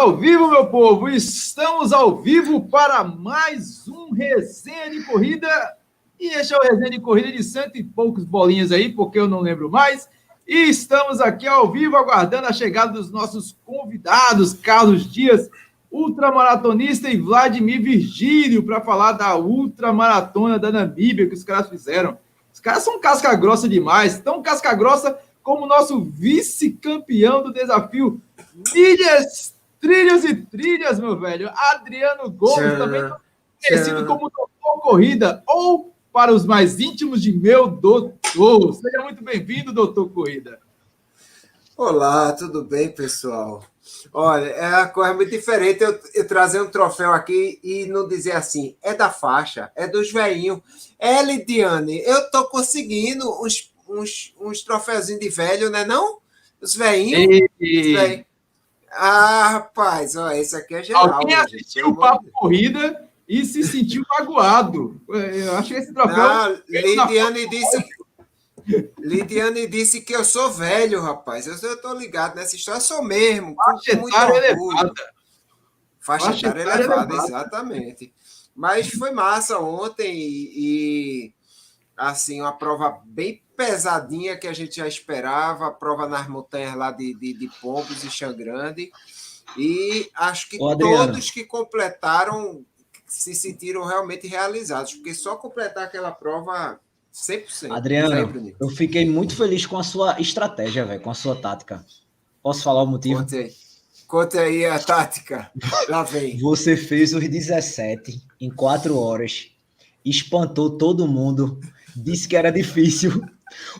ao vivo, meu povo! Estamos ao vivo para mais um resenha de corrida. E este é o resenha de corrida de cento e poucos bolinhas aí, porque eu não lembro mais. E estamos aqui ao vivo aguardando a chegada dos nossos convidados, Carlos Dias, ultramaratonista, e Vladimir Virgílio, para falar da ultramaratona da Namíbia que os caras fizeram. Os caras são casca grossa demais, tão casca grossa como nosso vice-campeão do desafio Milhas, Trilhas e Trilhas, meu velho. Adriano Gomes, também conhecido como Doutor Corrida, ou para os mais íntimos de meu doutor. Seja muito bem-vindo, Doutor Corrida. Olá, tudo bem, pessoal? Olha, é uma coisa muito diferente eu, eu, trazer um troféu aqui e não dizer assim, é da faixa, é dos velhinhos. É, Lidiane, eu tô conseguindo uns uns, uns troféuzinhos de velho, né? Não? Os velhinhos. E... Ah, rapaz, ó, esse aqui é geral. Alguém assistiu o Papo de... Corrida e se sentiu magoado. Eu acho que esse troféu. Não, Lidiane disse. Lidiane disse que eu sou velho, rapaz. Eu, eu tô ligado nessa história, eu sou mesmo. Faixa etária elevada. Faixa etária elevada, exatamente. Mas foi massa ontem e, e assim, uma prova bem pesadinha que a gente já esperava, a prova nas montanhas lá de, de, de Pombos e Xangrande. E acho que Ô, todos que completaram se sentiram realmente realizados, porque só completar aquela prova 100%. Adriano, eu fiquei muito feliz com a sua estratégia, velho, com a sua tática. Posso falar o motivo? Conte aí. Conte aí a tática. Lá vem. Você fez os 17 em 4 horas, espantou todo mundo, disse que era difícil.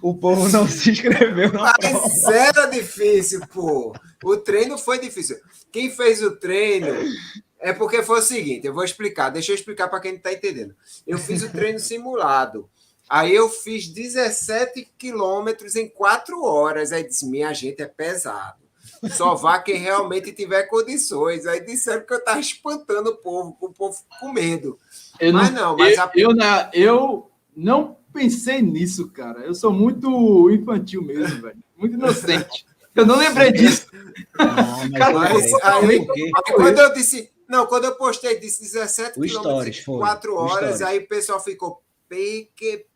O povo não se inscreveu na Mas prova. era difícil, pô. O treino foi difícil. Quem fez o treino é porque foi o seguinte, eu vou explicar, deixa eu explicar para quem não está entendendo. Eu fiz o treino simulado. Aí eu fiz 17 quilômetros em 4 horas. Aí disse: minha gente é pesado. Só vá quem realmente tiver condições. Aí disseram que eu estava espantando o povo, com o povo com medo. Eu mas não, não mas eu, a... eu, eu não pensei nisso, cara. Eu sou muito infantil mesmo, velho. Muito inocente. Eu não lembrei disso. Não, cara, mas, aí, quando eu disse. Não, quando eu postei, disse 17 quilômetros 4 horas, aí o pessoal ficou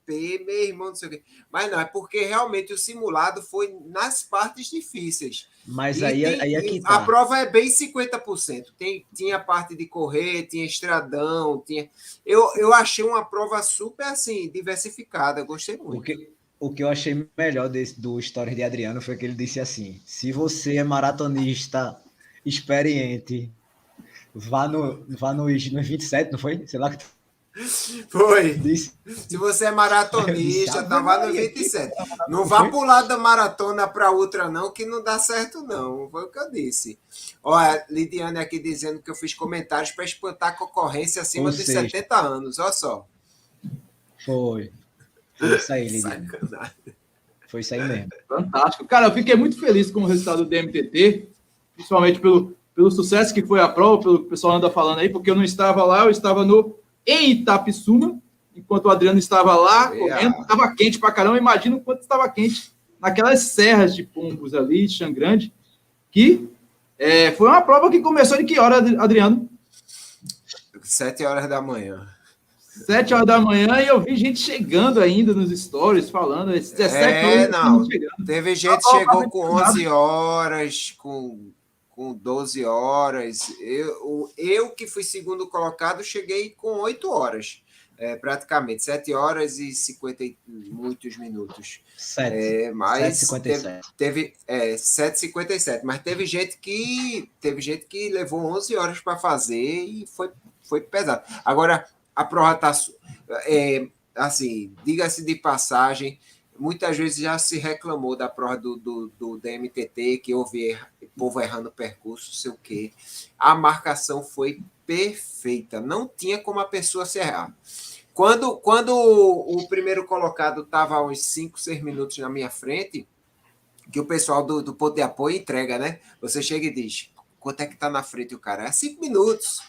Meu irmão, não sei o quê. Mas não, é porque realmente o simulado foi nas partes difíceis. Mas e aí, tem, aí aqui tá. A prova é bem 50%. Tem, tinha parte de correr, tinha estradão, tinha. Eu, eu achei uma prova super assim, diversificada, gostei muito. O que, o que eu achei melhor desse, do Stories de Adriano foi que ele disse assim: se você é maratonista experiente, vá no, vá no, no 27, não foi? Sei lá que foi. Se você é maratonista, tava no 27. Não vá pular da maratona para outra, não, que não dá certo, não. Foi o que eu disse. Olha, Lidiane aqui dizendo que eu fiz comentários para espantar a concorrência acima dos 70 anos. Olha só. Foi. Foi isso aí, Lidiane. Foi isso aí mesmo. Fantástico. Cara, eu fiquei muito feliz com o resultado do MTT, principalmente pelo, pelo sucesso que foi a prova, pelo que o pessoal anda falando aí, porque eu não estava lá, eu estava no em Itapissuma, enquanto o Adriano estava lá, correndo, estava quente pra caramba. Imagina o quanto estava quente naquelas serras de pombos ali, de Xangrande, que é, foi uma prova que começou de que hora, Adriano? Sete horas da manhã. Sete horas da manhã e eu vi gente chegando ainda nos stories falando. 17 é, horas não. Teve gente que chegou com 11 horas, com com 12 horas. Eu, eu que fui segundo colocado, cheguei com 8 horas, é, praticamente, 7 horas e 50 e muitos minutos. 7. É, mas 7,57. Teve, teve é, 7,57, mas teve gente que teve gente que levou 11 horas para fazer e foi, foi pesado. Agora, a prova está. É, assim, diga-se de passagem, muitas vezes já se reclamou da prova do, do, do DMTT, que houve er, povo errando o percurso, sei o quê. A marcação foi perfeita, não tinha como a pessoa se errar. Quando, quando o primeiro colocado estava uns 5, 6 minutos na minha frente, que o pessoal do, do ponto de apoio entrega, né? Você chega e diz, quanto é que tá na frente o cara? É 5 minutos.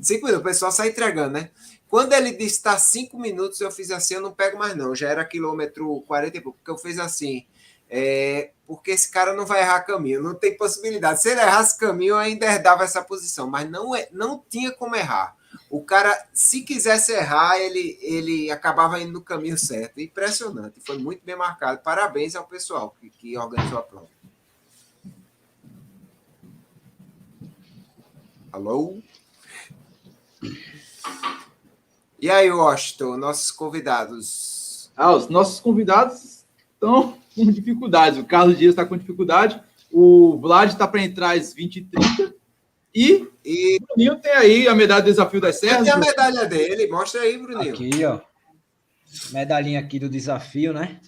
5 minutos, o pessoal sai entregando, né? Quando ele disse está cinco minutos, eu fiz assim, eu não pego mais não. Já era quilômetro 40 e pouco, porque eu fiz assim. é, porque esse cara não vai errar caminho, não tem possibilidade. Se ele errasse caminho, ainda herdava essa posição, mas não, é, não tinha como errar. O cara, se quisesse errar, ele, ele acabava indo no caminho certo. Impressionante, foi muito bem marcado. Parabéns ao pessoal que, que organizou a prova. Alô? E aí, Washington, nossos convidados? Ah, os nossos convidados estão com dificuldades. O Carlos Dias está com dificuldade. O Vlad está para entrar às 20h30. E, e o Bruninho tem aí a medalha do Desafio das Serras. Tem a medalha dele? Mostra aí, Bruninho. Aqui, ó. Medalhinha aqui do desafio, né?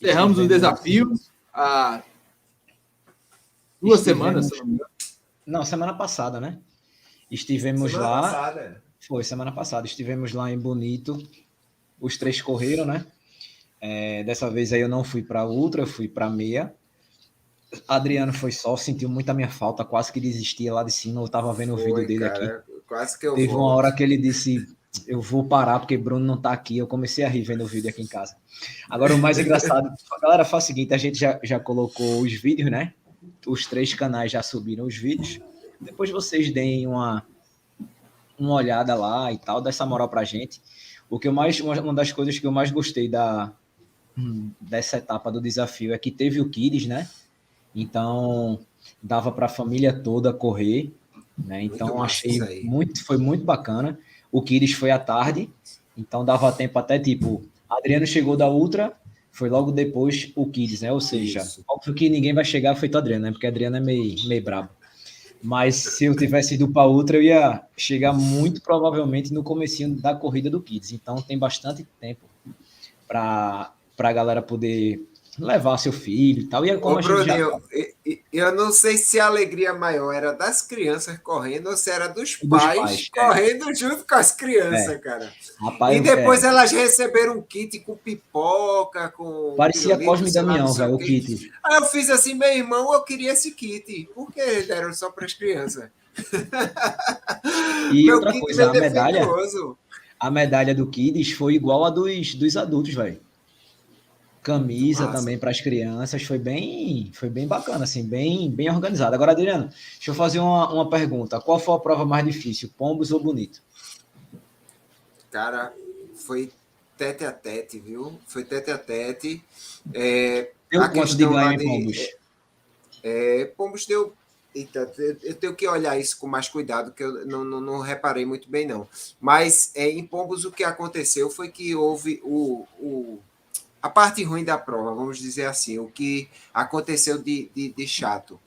Encerramos o desafio há duas Estivemos... semanas, não, não, semana passada, né? Estivemos semana lá. Passada. Foi semana passada. Estivemos lá em Bonito. Os três correram, né? É, dessa vez aí eu não fui para ultra, eu fui para meia. Adriano foi só, sentiu muito a minha falta, quase que desistia lá de cima. Eu tava vendo foi, o vídeo dele cara, aqui. Quase que eu Teve vou. uma hora que ele disse: Eu vou parar porque Bruno não tá aqui. Eu comecei a rir vendo o vídeo aqui em casa. Agora, o mais engraçado, galera, faz o seguinte: a gente já, já colocou os vídeos, né? Os três canais já subiram os vídeos. Depois vocês deem uma, uma olhada lá e tal, dá essa moral pra gente. O que eu mais, uma das coisas que eu mais gostei da, dessa etapa do desafio é que teve o Kids, né? Então dava para a família toda correr, né? Então muito achei muito, foi muito bacana. O Kids foi à tarde, então dava tempo até tipo, Adriano chegou da Ultra, foi logo depois o Kids, né? Ou seja, Isso. óbvio que ninguém vai chegar feito Adriano, né? Porque Adriano é meio, meio brabo. Mas se eu tivesse ido para outra, eu ia chegar muito provavelmente no comecinho da corrida do Kids. Então tem bastante tempo para a galera poder levar seu filho e tal. E é como Ô, Bruno, já... eu, eu não sei se a alegria maior era das crianças correndo ou se era dos, dos pais, pais, é. correndo é. junto com as crianças, é. cara. Rapaz, e depois é. elas receberam um kit com pipoca, com. Parecia Cosme e Damião, velho, o kit. Aí eu fiz assim, meu irmão, eu queria esse kit. Por que deram só para as crianças? E meu outra coisa, a medalha, a medalha do Kids foi igual a dos, dos adultos, velho camisa Nossa. também para as crianças, foi bem, foi bem bacana, assim, bem, bem organizado. Agora, Adriano, deixa eu fazer uma, uma pergunta. Qual foi a prova mais difícil, Pombos ou Bonito? Cara, foi tete a tete, viu? Foi tete a tete. É, deu a quanto de ganho em Pombos? É, Pombos deu então, eu tenho que olhar isso com mais cuidado, que eu não, não, não reparei muito bem, não. Mas é, em Pombos o que aconteceu foi que houve o, o a parte ruim da prova, vamos dizer assim, o que aconteceu de, de, de chato.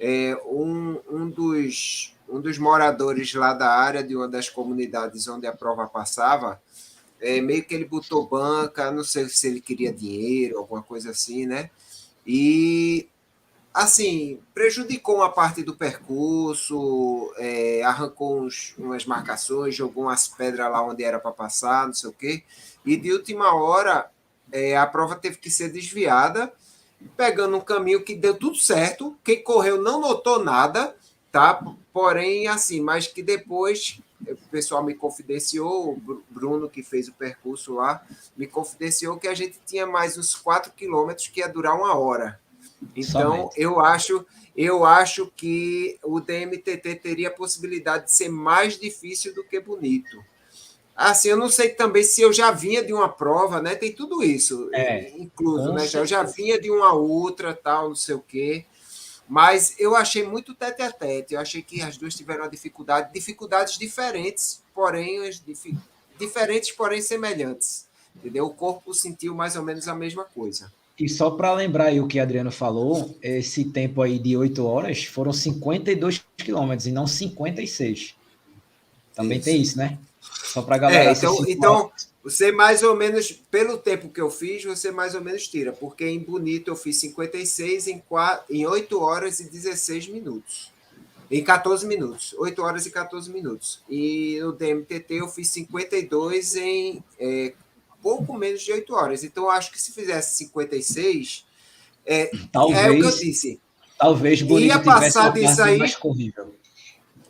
É, um, um, dos, um dos moradores lá da área, de uma das comunidades onde a prova passava, é, meio que ele botou banca, não sei se ele queria dinheiro, alguma coisa assim, né? E, assim, prejudicou uma parte do percurso, é, arrancou uns, umas marcações, jogou umas pedras lá onde era para passar, não sei o quê. E de última hora, é, a prova teve que ser desviada, pegando um caminho que deu tudo certo. Quem correu não notou nada, tá? Porém, assim, mas que depois o pessoal me confidenciou, o Bruno, que fez o percurso lá, me confidenciou que a gente tinha mais uns 4 quilômetros que ia durar uma hora. Então, Somente. eu acho, eu acho que o DMTT teria a possibilidade de ser mais difícil do que bonito. Assim, eu não sei também se eu já vinha de uma prova, né? Tem tudo isso é, incluso, né? Eu já vinha de uma outra, tal, não sei o quê. Mas eu achei muito tete a tete. Eu achei que as duas tiveram uma dificuldade, dificuldades diferentes, porém diferentes, porém semelhantes. Entendeu? O corpo sentiu mais ou menos a mesma coisa. E só para lembrar aí o que Adriano falou, esse tempo aí de 8 horas foram 52 quilômetros e não 56. Também isso. tem isso, né? Só para galera. É, então, então você mais ou menos, pelo tempo que eu fiz, você mais ou menos tira, porque em Bonito eu fiz 56 em, 4, em 8 horas e 16 minutos. Em 14 minutos. 8 horas e 14 minutos. E no DMTT eu fiz 52 em é, pouco menos de 8 horas. Então eu acho que se fizesse 56, é, talvez, é o que eu disse. Talvez Bonito ia passar disso aí. Mais corrível.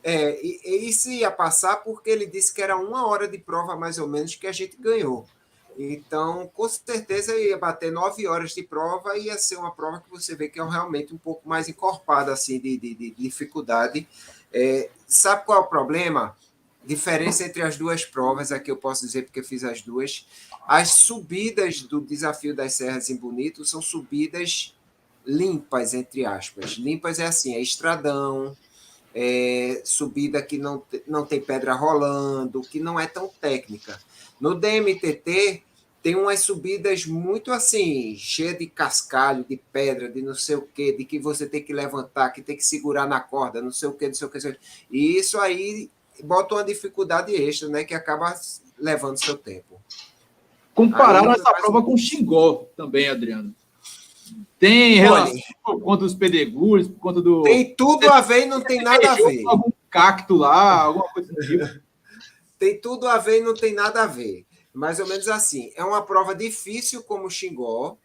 É, e, isso ia passar porque ele disse que era uma hora de prova, mais ou menos, que a gente ganhou. Então, com certeza ia bater nove horas de prova e ia ser uma prova que você vê que é realmente um pouco mais encorpada assim de, de, de dificuldade. É, sabe qual é o problema? Diferença entre as duas provas, aqui eu posso dizer porque fiz as duas. As subidas do desafio das Serras em Bonito são subidas limpas, entre aspas. Limpas é assim, é estradão, é subida que não, não tem pedra rolando, que não é tão técnica. No DMTT, tem umas subidas muito assim, cheia de cascalho, de pedra, de não sei o quê, de que você tem que levantar, que tem que segurar na corda, não sei o quê, não sei o quê. E isso aí bota uma dificuldade extra, né? Que acaba levando seu tempo. Compararam essa prova com o Xingó também, Adriano. Tem relação por conta dos pedregulhos, por conta do. Tem tudo a ver e não tem nada a ver. Algum cacto lá, alguma coisa do tipo. tem tudo a ver e não tem nada a ver. Mais ou menos assim. É uma prova difícil como Xingó,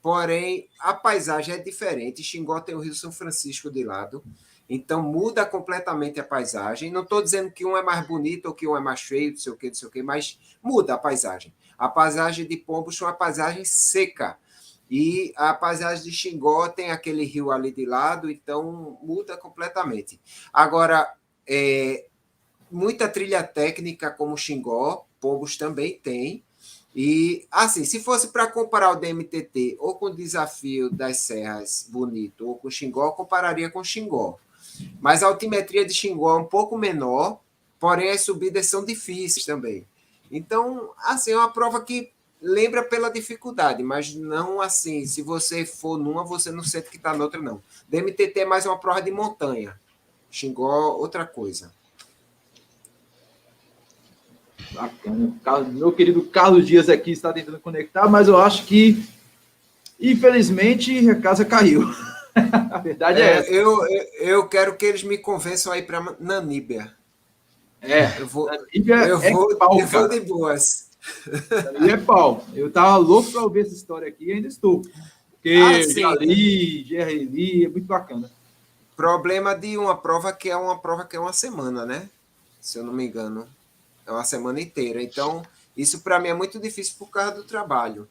porém a paisagem é diferente. Xingó tem o Rio São Francisco de lado, então muda completamente a paisagem. Não estou dizendo que um é mais bonito ou que um é mais feio, não sei o que, não sei o que, mas muda a paisagem. A paisagem de Pombos é uma paisagem seca. E a paisagem de Xingó tem aquele rio ali de lado, então muda completamente. Agora, é, muita trilha técnica como Xingó, Pombos também tem. E, assim, se fosse para comparar o DMTT ou com o Desafio das Serras Bonito ou com Xingó, compararia com Xingó. Mas a altimetria de Xingó é um pouco menor, porém as subidas são difíceis também. Então, assim, é uma prova que lembra pela dificuldade, mas não assim, se você for numa, você não sente que está noutra, não. DMTT é mais uma prova de montanha. Xingó, outra coisa. Bacana. Meu querido Carlos Dias aqui está tentando conectar, mas eu acho que, infelizmente, a casa caiu. a verdade é, é essa. Eu, eu quero que eles me convençam aí para Naníbia. É, eu vou, eu é vou, pau, eu vou de boas. E é pau. Eu tava louco para ouvir essa história aqui e ainda estou. Porque ah, Jali, Gerli, é muito bacana. Problema de uma prova que é uma prova que é uma semana, né? Se eu não me engano. É uma semana inteira. Então, isso para mim é muito difícil por causa do trabalho.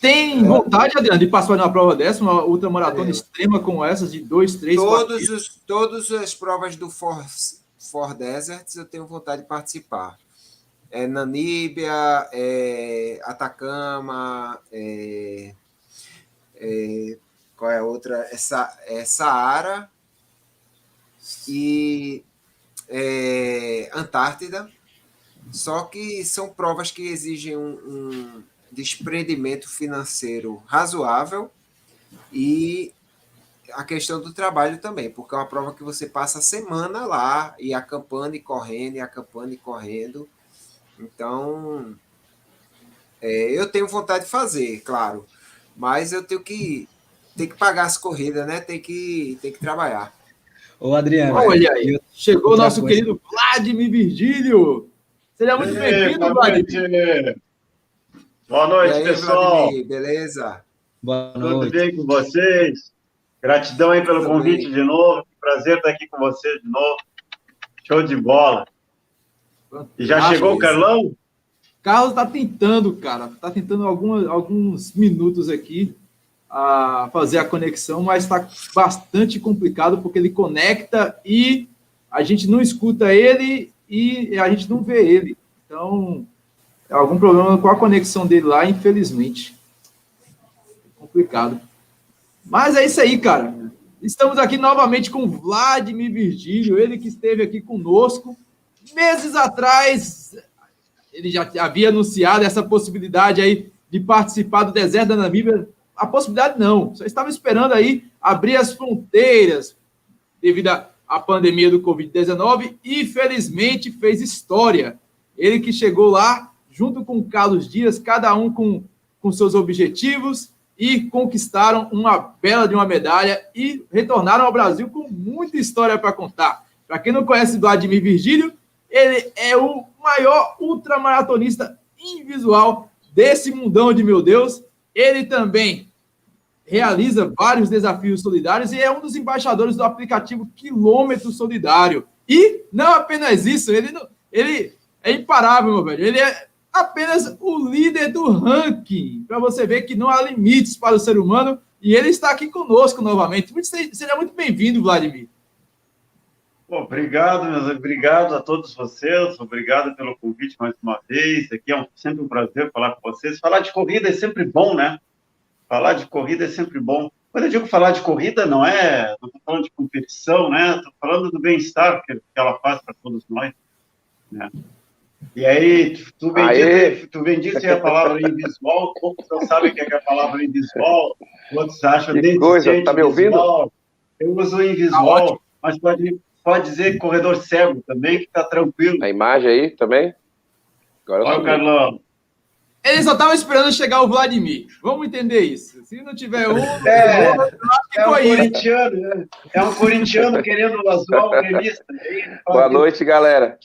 Tem vontade, Adriano, de passar numa prova dessa, uma ultramaratona é. extrema como essas, de dois, três, todos quatro os, Todas as provas do For, For Deserts eu tenho vontade de participar. É Namíbia, é Atacama, é, é, qual é a outra? É, Sa, é Saara e é, Antártida. Só que são provas que exigem um, um desprendimento financeiro razoável e a questão do trabalho também, porque é uma prova que você passa a semana lá e acampando e correndo, e acampando e correndo. Então, é, eu tenho vontade de fazer, claro, mas eu tenho que, tenho que pagar as corridas, né? Tem que, tem que trabalhar. Ô, Adriano. Olha aí, chegou o nosso coisa. querido Vladimir Virgílio. Seja muito bem-vindo, Vladimir. Boa noite, aí, pessoal. Vladimir, beleza? Boa noite. Tudo bem com vocês? Gratidão aí pelo Tudo convite bem. de novo. Prazer estar aqui com vocês de novo. Show de bola. E já chegou o Carlão? Carlos está tentando, cara. Está tentando alguma, alguns minutos aqui a fazer a conexão, mas está bastante complicado porque ele conecta e a gente não escuta ele e a gente não vê ele. Então, é algum problema com a conexão dele lá, infelizmente. É complicado. Mas é isso aí, cara. Estamos aqui novamente com Vladimir Virgílio, ele que esteve aqui conosco. Meses atrás, ele já havia anunciado essa possibilidade aí de participar do deserto da Namíbia. A possibilidade não, só estava esperando aí abrir as fronteiras devido a pandemia do Covid-19 e, felizmente, fez história. Ele que chegou lá, junto com Carlos Dias, cada um com, com seus objetivos, e conquistaram uma bela de uma medalha e retornaram ao Brasil com muita história para contar. Para quem não conhece do Admir Virgílio, ele é o maior ultramaratonista invisual desse mundão de meu Deus. Ele também realiza vários desafios solidários e é um dos embaixadores do aplicativo Quilômetro Solidário. E não apenas isso, ele, ele é imparável, meu velho. Ele é apenas o líder do ranking, para você ver que não há limites para o ser humano. E ele está aqui conosco novamente. Seja muito bem-vindo, Vladimir. Bom, obrigado, meus obrigado a todos vocês, obrigado pelo convite mais uma vez. Aqui é um, sempre um prazer falar com vocês. Falar de corrida é sempre bom, né? Falar de corrida é sempre bom. Quando eu digo falar de corrida, não é, não estou falando de competição, né? Estou falando do bem-estar que, que ela faz para todos nós. Né? E aí, tu bem, disse, tu bem disse a palavra invisual, poucos não sabem o que é, a palavra invisual, outros acham que coisa, tá me ouvindo? Eu uso invisual, tá mas pode pode dizer corredor cego também, que está tranquilo. A imagem aí também? Agora Olha o Carlão. Ele só estava esperando chegar o Vladimir. Vamos entender isso. Se não tiver um, é, é um corintiano, né? É um corintiano querendo zoar o gremista. Boa noite, galera.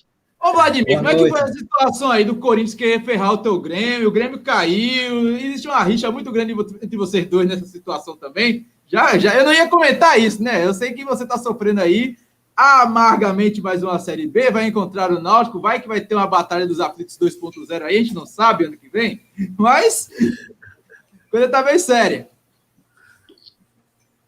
Ô, Vladimir, Boa como noite. é que foi a situação aí do Corinthians querer ferrar o teu Grêmio? O Grêmio caiu, existe uma rixa muito grande entre vocês dois nessa situação também. Já, já, eu não ia comentar isso, né? Eu sei que você está sofrendo aí, amargamente mais uma Série B, vai encontrar o Náutico, vai que vai ter uma Batalha dos Aflitos 2.0 aí, a gente não sabe ano que vem, mas coisa tá bem séria.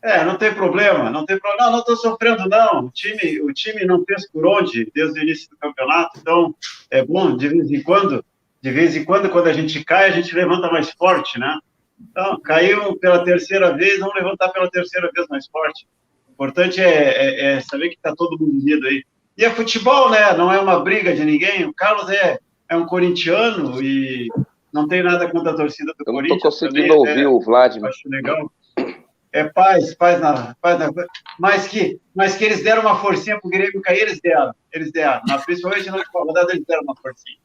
É, não tem problema, não tem problema. Não, estou sofrendo, não. O time, o time não fez por onde desde o início do campeonato, então é bom, de vez em quando, de vez em quando, quando a gente cai, a gente levanta mais forte, né? Então, caiu pela terceira vez, vamos levantar pela terceira vez mais forte. O importante é, é, é saber que está todo mundo unido aí. E é futebol, né? Não é uma briga de ninguém. O Carlos é, é um corintiano e não tem nada contra a torcida do Corinthians. Eu não estou conseguindo também, ouvir né? o Vladimir. Acho legal. É paz, paz na, paz na. Mas que, mas que eles deram uma forcinha pro Grêmio cair, eles deram. Eles deram. Principalmente na última rodada, eles deram uma forcinha.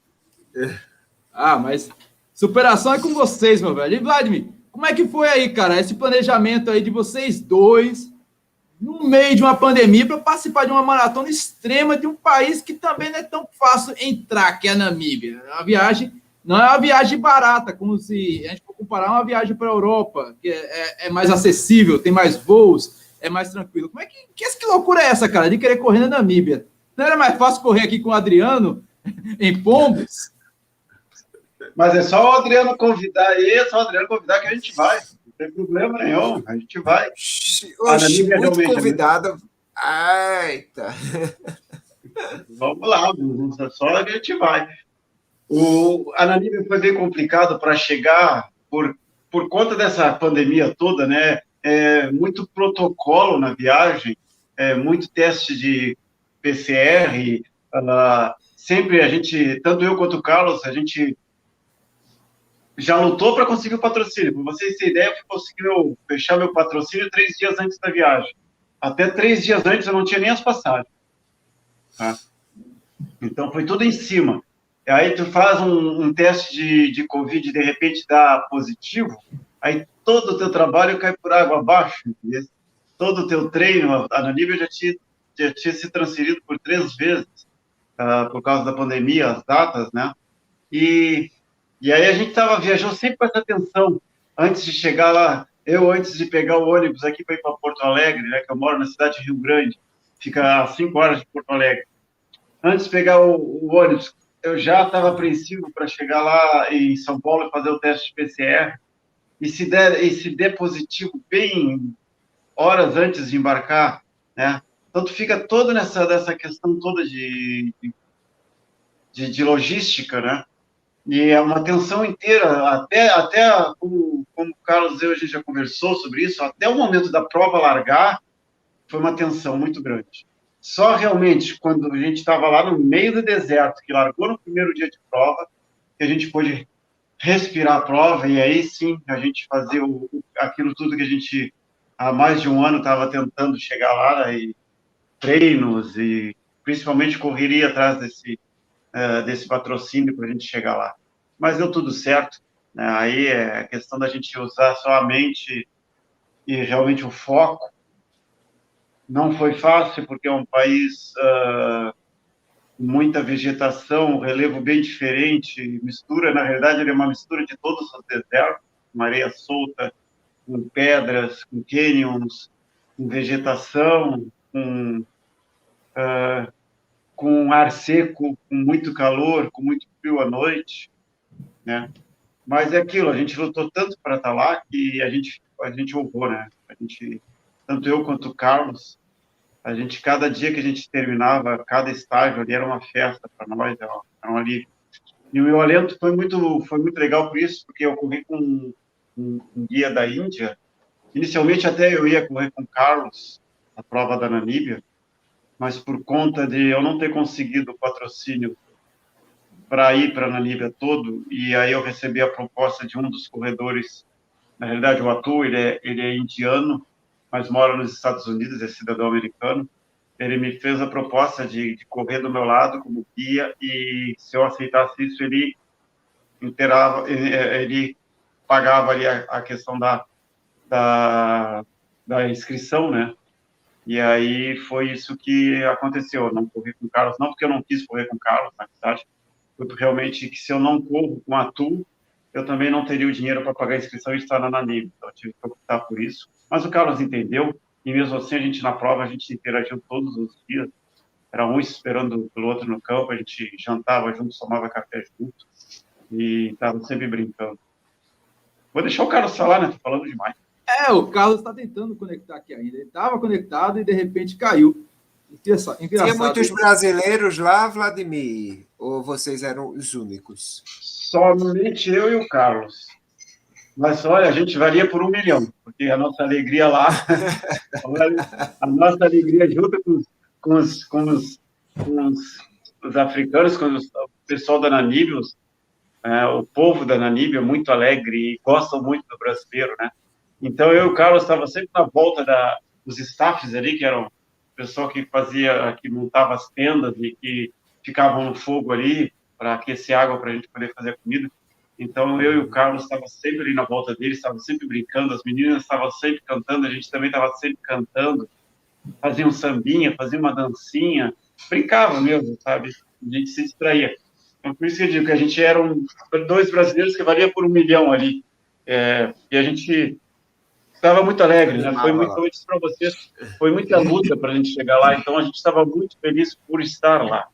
Ah, mas superação é com vocês, meu velho. E Vladimir, como é que foi aí, cara, esse planejamento aí de vocês dois? No meio de uma pandemia para participar de uma maratona extrema de um país que também não é tão fácil entrar, que é a Namíbia. A viagem não é uma viagem barata, como se a gente for comparar uma viagem para a Europa, que é, é, é, mais acessível, tem mais voos, é mais tranquilo. Como é que, que, que loucura é essa, cara, de querer correr na Namíbia? Não era mais fácil correr aqui com o Adriano, em Pombos? Mas é só o Adriano convidar, é só o Adriano convidar que a gente vai tem problema nenhum, a gente vai. Oxi, muito convidado. Eita! Vamos lá, só a gente vai. O, a Namíbia foi bem complicado para chegar por, por conta dessa pandemia toda, né? É, muito protocolo na viagem, é, muito teste de PCR. Uh, sempre a gente, tanto eu quanto o Carlos, a gente já lutou para conseguir o patrocínio. Para vocês terem ideia, eu consegui fechar meu patrocínio três dias antes da viagem. Até três dias antes eu não tinha nem as passagens. Tá? Então foi tudo em cima. Aí tu faz um, um teste de, de Covid e de repente dá positivo, aí todo o teu trabalho cai por água abaixo. Todo o teu treino, a nível já tinha, já tinha se transferido por três vezes, uh, por causa da pandemia, as datas, né? E e aí a gente tava, viajou sempre com essa atenção, antes de chegar lá, eu antes de pegar o ônibus aqui para ir para Porto Alegre, né, que eu moro na cidade de Rio Grande, fica a cinco horas de Porto Alegre. Antes de pegar o, o ônibus, eu já estava apreensivo para chegar lá em São Paulo e fazer o teste de PCR. E se der, e se der positivo bem horas antes de embarcar, né? Então tu fica todo nessa dessa questão toda de, de, de logística, né? E é uma tensão inteira, até, até como, como o Carlos e eu, a gente já conversou sobre isso, até o momento da prova largar, foi uma tensão muito grande. Só realmente quando a gente estava lá no meio do deserto, que largou no primeiro dia de prova, que a gente pôde respirar a prova, e aí sim a gente fazer o, aquilo tudo que a gente há mais de um ano estava tentando chegar lá, e treinos, e principalmente correria atrás desse, uh, desse patrocínio para a gente chegar lá mas deu tudo certo. Né? Aí é questão da gente usar só a mente e realmente o foco. Não foi fácil, porque é um país uh, com muita vegetação, um relevo bem diferente, mistura, na verdade, ele é uma mistura de todos os desertos, uma areia solta, com pedras, com canyons, com vegetação, com, uh, com ar seco, com muito calor, com muito frio à noite. né? Mas é aquilo, a gente lutou tanto para estar lá que a gente, a gente honrou, né? A gente, tanto eu quanto o Carlos, a gente, cada dia que a gente terminava, cada estágio ali era uma festa para nós, era, um alívio. E o meu alento foi muito, foi muito legal por isso, porque eu corri com um, um guia da Índia. Inicialmente até eu ia correr com o Carlos, a prova da Namíbia, mas por conta de eu não ter conseguido o patrocínio para ir para a Namíbia todo, e aí eu recebi a proposta de um dos corredores, na realidade o Atu, ele é, ele é indiano, mas mora nos Estados Unidos, é cidadão americano, ele me fez a proposta de, de, correr do meu lado como guia e se eu aceitasse isso ele inteirava ele, ele pagava ali a, a questão da, da, da inscrição né e aí foi isso que aconteceu eu não corri com o Carlos não porque eu não quis correr com o Carlos na verdade foi realmente que se eu não corro com a Tu eu também não teria o dinheiro para pagar a inscrição e estar na Nanib então eu tive que optar por isso mas o Carlos entendeu e mesmo assim, a gente na prova, a gente interagiu todos os dias. Era um esperando pelo outro no campo, a gente jantava junto, tomava café junto e estava sempre brincando. Vou deixar o Carlos falar, né? Tô falando demais. É, o Carlos está tentando conectar aqui ainda. Ele estava conectado e de repente caiu. Engraçado. Tinha muitos brasileiros lá, Vladimir? Ou vocês eram os únicos? Somente eu e o Carlos. Mas olha, a gente varia por um milhão, porque a nossa alegria lá, a nossa alegria junto com, com, os, com, os, com os, os, africanos, com os, o pessoal da Namíbia, é, o povo da Namíbia é muito alegre e gostam muito do brasileiro, né? Então eu e o Carlos estava sempre na volta da, dos staffs ali, que eram o pessoal que fazia, que montava as tendas e que ficavam no fogo ali para aquecer água para a gente poder fazer comida. Então, eu e o Carlos estavam sempre ali na volta dele, estavam sempre brincando, as meninas estavam sempre cantando, a gente também estava sempre cantando, fazia um sambinha, fazia uma dancinha, brincava mesmo, sabe? A gente se distraía. Então, por isso que eu digo que a gente era um, dois brasileiros que valia por um milhão ali. É, e a gente estava muito alegre, né? Foi muito, como para vocês, foi muita luta para a gente chegar lá, então a gente estava muito feliz por estar lá.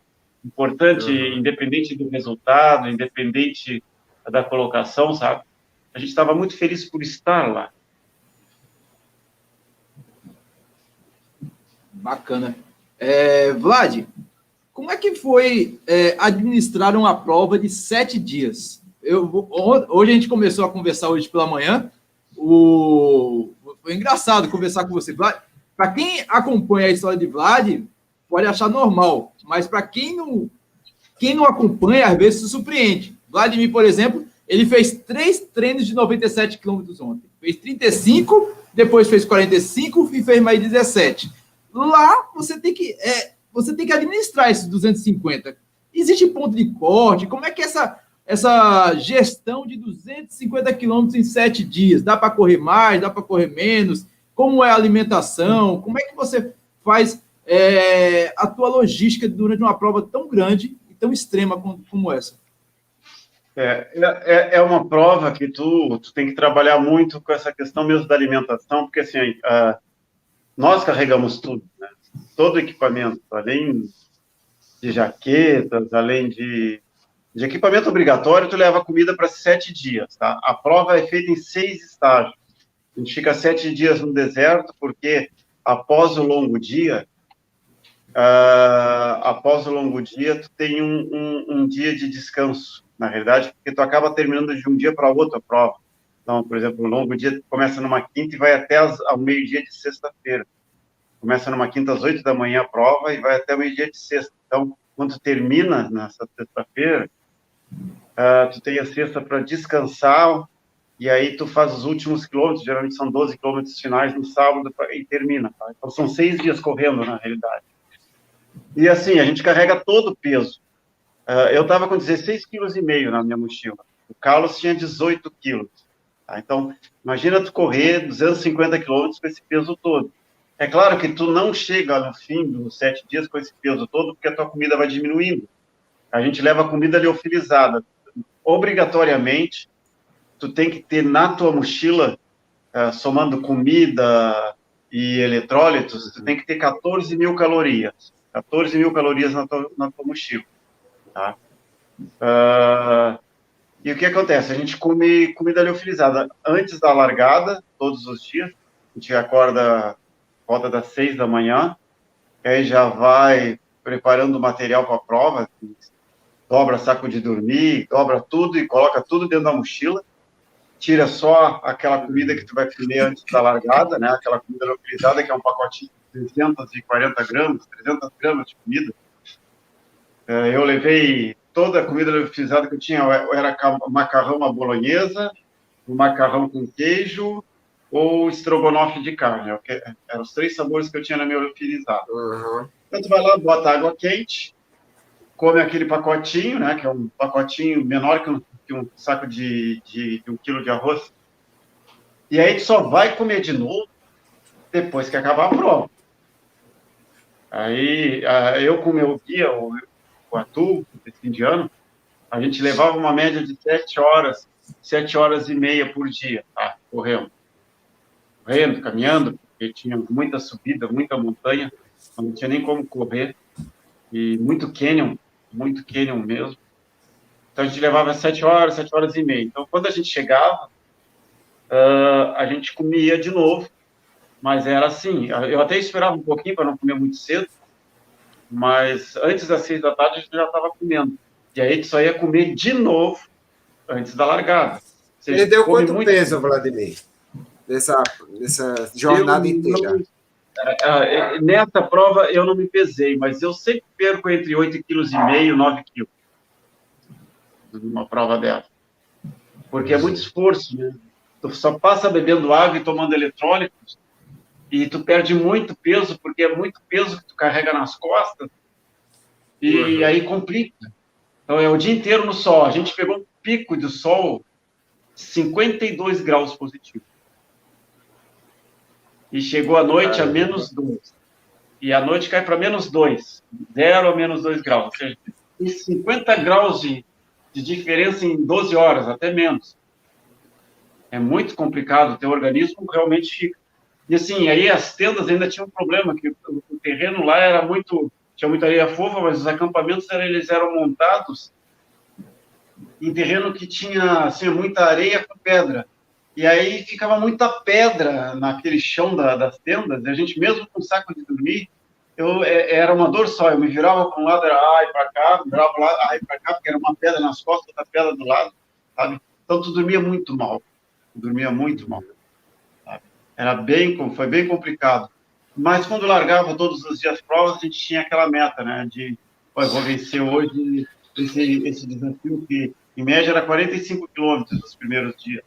Importante, independente do resultado, independente da colocação, sabe? A gente estava muito feliz por estar lá. Bacana. É, Vlad, como é que foi é, administrar uma prova de sete dias? Eu, hoje a gente começou a conversar hoje pela manhã. O, foi engraçado conversar com você. Para quem acompanha a história de Vlad, pode achar normal, mas para quem não, quem não acompanha, às vezes se surpreende. Vladimir, por exemplo, ele fez três treinos de 97 quilômetros ontem. Fez 35, depois fez 45 e fez mais 17. Lá você tem que é, você tem que administrar esses 250. Existe ponto de corte? Como é que é essa essa gestão de 250 quilômetros em sete dias? Dá para correr mais? Dá para correr menos? Como é a alimentação? Como é que você faz é, a tua logística durante uma prova tão grande e tão extrema como, como essa? É, é, é, uma prova que tu, tu tem que trabalhar muito com essa questão mesmo da alimentação, porque assim, uh, nós carregamos tudo, né? todo o equipamento, além de jaquetas, além de, de equipamento obrigatório, tu leva comida para sete dias, tá? A prova é feita em seis estágios. A gente fica sete dias no deserto, porque após o longo dia, uh, após o longo dia, tu tem um, um, um dia de descanso na realidade, porque tu acaba terminando de um dia para outro a prova. Então, por exemplo, o longo dia começa numa quinta e vai até as, ao meio-dia de sexta-feira. Começa numa quinta às oito da manhã a prova e vai até o meio-dia de sexta. Então, quando termina nessa sexta-feira, uh, tu tem a sexta para descansar e aí tu faz os últimos quilômetros, geralmente são 12 quilômetros finais no sábado e termina. Tá? Então, são seis dias correndo, na realidade. E assim, a gente carrega todo o peso. Uh, eu estava com 16,5 kg na minha mochila. O Carlos tinha 18 quilos. Tá? Então, imagina tu correr 250 quilômetros com esse peso todo. É claro que tu não chega no fim dos sete dias com esse peso todo, porque a tua comida vai diminuindo. A gente leva comida liofilizada. Obrigatoriamente, tu tem que ter na tua mochila, uh, somando comida e eletrólitos, tu tem que ter 14 mil calorias. 14 mil calorias na tua, na tua mochila. Tá? Uh, E o que acontece? A gente come comida liofilizada antes da largada, todos os dias. A gente acorda volta das seis da manhã, aí já vai preparando o material para a prova, dobra saco de dormir, dobra tudo e coloca tudo dentro da mochila, tira só aquela comida que tu vai comer antes da largada, né? Aquela comida localizada que é um pacotinho de 340 gramas, 300 gramas de comida. É, eu levei toda a comida localizada que eu tinha, era macarrão à bolonhesa, o macarrão com queijo, ou estrogonofe de carne. É eram os três sabores que eu tinha na minha liofilizada. Uhum. Então, tu vai lá, bota água quente, come aquele pacotinho, né, que é um pacotinho menor que um, que um saco de, de, de, um quilo de arroz, e aí tu só vai comer de novo depois que acabar a prova. Aí, eu com o meu guia, o, o Atu, esse indiano, a gente levava uma média de sete horas, sete horas e meia por dia, tá, correndo. Correndo, caminhando, porque tinha muita subida, muita montanha, não tinha nem como correr, e muito canyon, muito canyon mesmo. Então a gente levava sete horas, sete horas e meia. Então quando a gente chegava, uh, a gente comia de novo, mas era assim, eu até esperava um pouquinho para não comer muito cedo, mas antes das seis da tarde a gente já estava comendo. E aí a gente só ia comer de novo antes da largada. Ele deu quanto peso, Vladimir? dessa, dessa jornada eu, inteira? Eu, nessa prova eu não me pesei, mas eu sempre perco entre 8,5 kg e 9 kg numa prova dessa. Porque é muito esforço, né? Tu só passa bebendo água e tomando eletrônicos e tu perde muito peso, porque é muito peso que tu carrega nas costas e uhum. aí complica. Então é o dia inteiro no sol. A gente pegou um pico de sol 52 graus positivo e chegou à noite a menos 2. E à noite cai para menos 2, 0 a menos 2 graus. Ou seja, tem 50 graus de, de diferença em 12 horas, até menos. É muito complicado, o teu organismo realmente fica. E assim, aí as tendas ainda tinham um problema, que o, o terreno lá era muito, tinha muita areia fofa, mas os acampamentos eles eram montados em terreno que tinha assim, muita areia com pedra. E aí ficava muita pedra naquele chão da, das tendas, e a gente, mesmo com saco de dormir, eu, é, era uma dor só, eu me virava para um lado, era ai para cá, me virava para lado, ai para cá, porque era uma pedra nas costas, outra pedra do lado, sabe? Então tu dormia muito mal, dormia muito mal. Sabe? Era bem, foi bem complicado. Mas quando largava todos os dias provas, a gente tinha aquela meta, né, de, vou vencer hoje esse, esse desafio que, em média, era 45 quilômetros nos primeiros dias?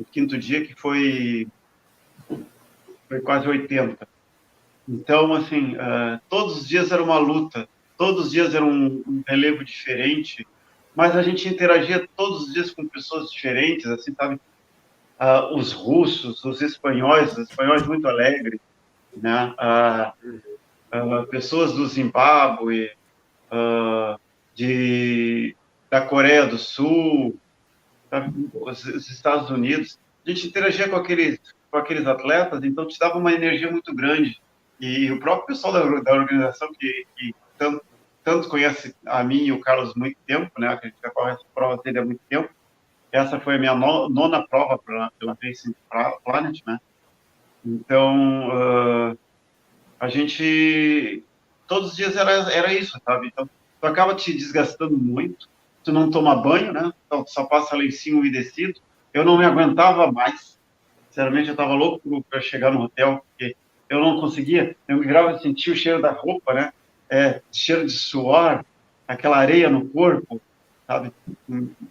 O quinto dia, que foi, foi quase 80. Então, assim, uh, todos os dias era uma luta, todos os dias era um, um, relevo diferente, mas a gente interagia todos os dias com pessoas diferentes, assim, sabe? Uh, os russos, os espanhóis, os espanhóis muito alegres, né? Uh, pessoas do Zimbábue, de, da Coreia do Sul, os, os Estados Unidos, a gente interagia com aqueles, com aqueles atletas, então te dava uma energia muito grande. E o próprio pessoal da, da organização, que, que tanto, tanto conhece a mim e o Carlos muito tempo, né, que a gente já corre essa prova dele há muito tempo, essa foi a minha nona prova pela, pela Racing Planet, né? Então, uh, a gente, todos os dias era, era isso, sabe? Então, tu acaba te desgastando muito, tu não toma banho, né? Então tu só passa lencinho umedecido. Eu não me aguentava mais. Sinceramente, eu estava louco para chegar no hotel, porque eu não conseguia. Eu me grava sentir o cheiro da roupa, né? É, cheiro de suor, aquela areia no corpo, sabe?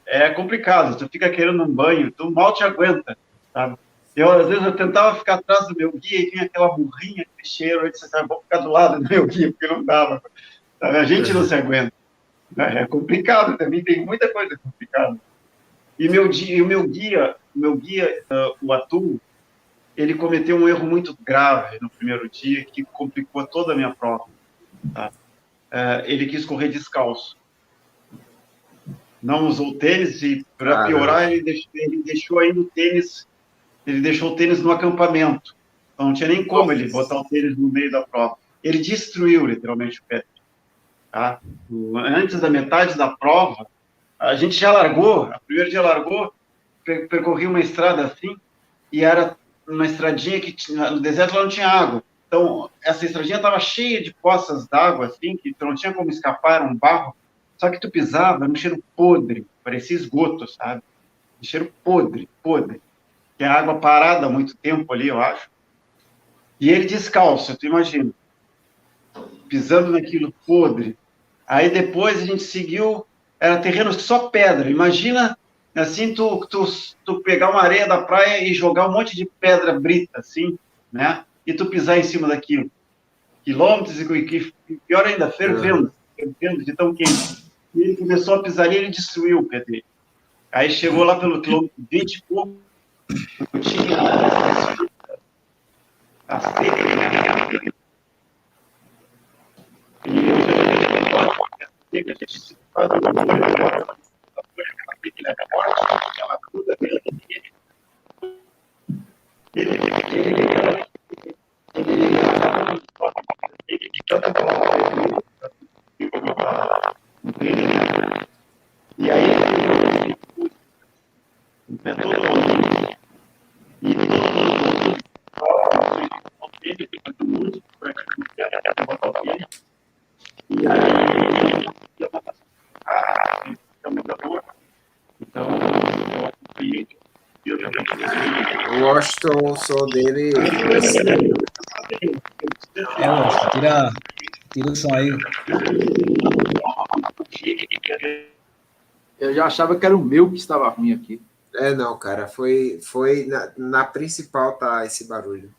É complicado. Tu fica querendo um banho, tu mal te aguenta, sabe? Eu, às vezes, eu tentava ficar atrás do meu guia e vinha aquela burrinha, aquele cheiro, eu disse, ah, vou ficar do lado do meu guia, porque não dava. Sabe? A gente não se aguenta. É complicado, também tem muita coisa complicada. E meu o meu guia, meu guia, uh, o Atum, ele cometeu um erro muito grave no primeiro dia que complicou toda a minha prova. Tá? Uh, ele quis correr descalço. Não usou tênis e, para piorar, ele deixou, ele deixou ainda o tênis, ele deixou o tênis no acampamento. Então não tinha nem como ele botar o tênis no meio da prova. Ele destruiu literalmente o pé Tá? Antes da metade da prova, a gente já largou, a primeiro dia largou, percorri uma estrada assim, e era uma estradinha que tinha, no deserto lá não tinha água. Então, essa estradinha estava cheia de poças d'água, assim, que não tinha como escapar, era um barro. Só que tu pisava, era um cheiro podre, parecia esgoto, sabe? Um cheiro podre, podre. Tem água parada há muito tempo ali, eu acho. E ele descalço, tu imagina. Pisando naquilo podre. Aí depois a gente seguiu, era terreno só pedra. Imagina assim, tu, tu, tu pegar uma areia da praia e jogar um monte de pedra brita, assim, né? E tu pisar em cima daquilo. Quilômetros e, e pior ainda, fervendo, fervendo de tão quente. E ele começou a pisar e ele destruiu o dele. Aí chegou lá pelo quilômetro 20 e pouco, tinha a seca, e a gente faz pequena morte, aquela cruda dele, ele, ele, ele, ele, de cada e aí ele inventou e ele e aí então, o Washington, o som dele. É, Washington, tira, tira o som aí. Eu já achava que era o meu que estava ruim aqui. É, não, cara, foi, foi na, na principal tá esse barulho.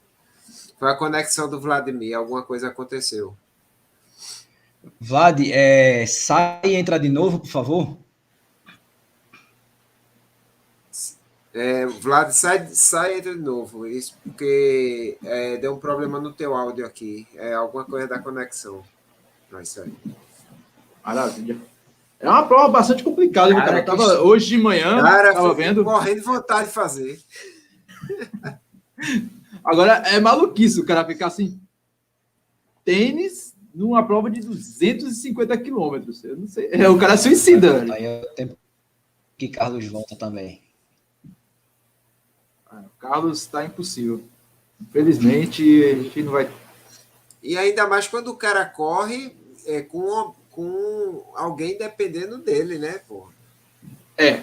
Foi a conexão do Vladimir, alguma coisa aconteceu. Vlad, é, sai e entra de novo, por favor. É, Vlad, sai, sai de novo, isso porque é, deu um problema no teu áudio aqui. É alguma coisa da conexão. Vai sair. Maravilha. É uma prova bastante complicada, cara. cara. Tava, hoje de manhã, cara, tava vendo. Morrendo de vontade de fazer. Agora é maluquice o cara ficar assim. Tênis numa prova de 250 quilômetros. Eu não sei. É o cara suicida. Aí é o tempo que Carlos volta também. Carlos está impossível. Infelizmente, a gente não vai. E ainda mais quando o cara corre é, com, com alguém dependendo dele, né, pô? É.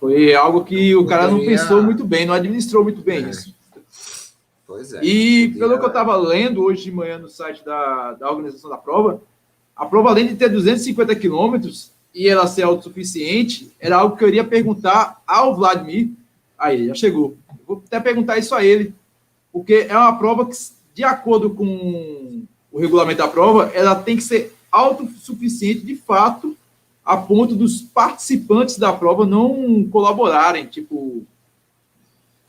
Foi algo que o cara não pensou muito bem, não administrou muito bem é. isso. Pois é. E pelo que eu estava lendo hoje de manhã no site da, da organização da prova, a prova, além de ter 250 quilômetros e ela ser autossuficiente, era algo que eu iria perguntar ao Vladimir. Aí, já chegou. Vou até perguntar isso a ele, porque é uma prova que, de acordo com o regulamento da prova, ela tem que ser autossuficiente de fato, a ponto dos participantes da prova não colaborarem, tipo,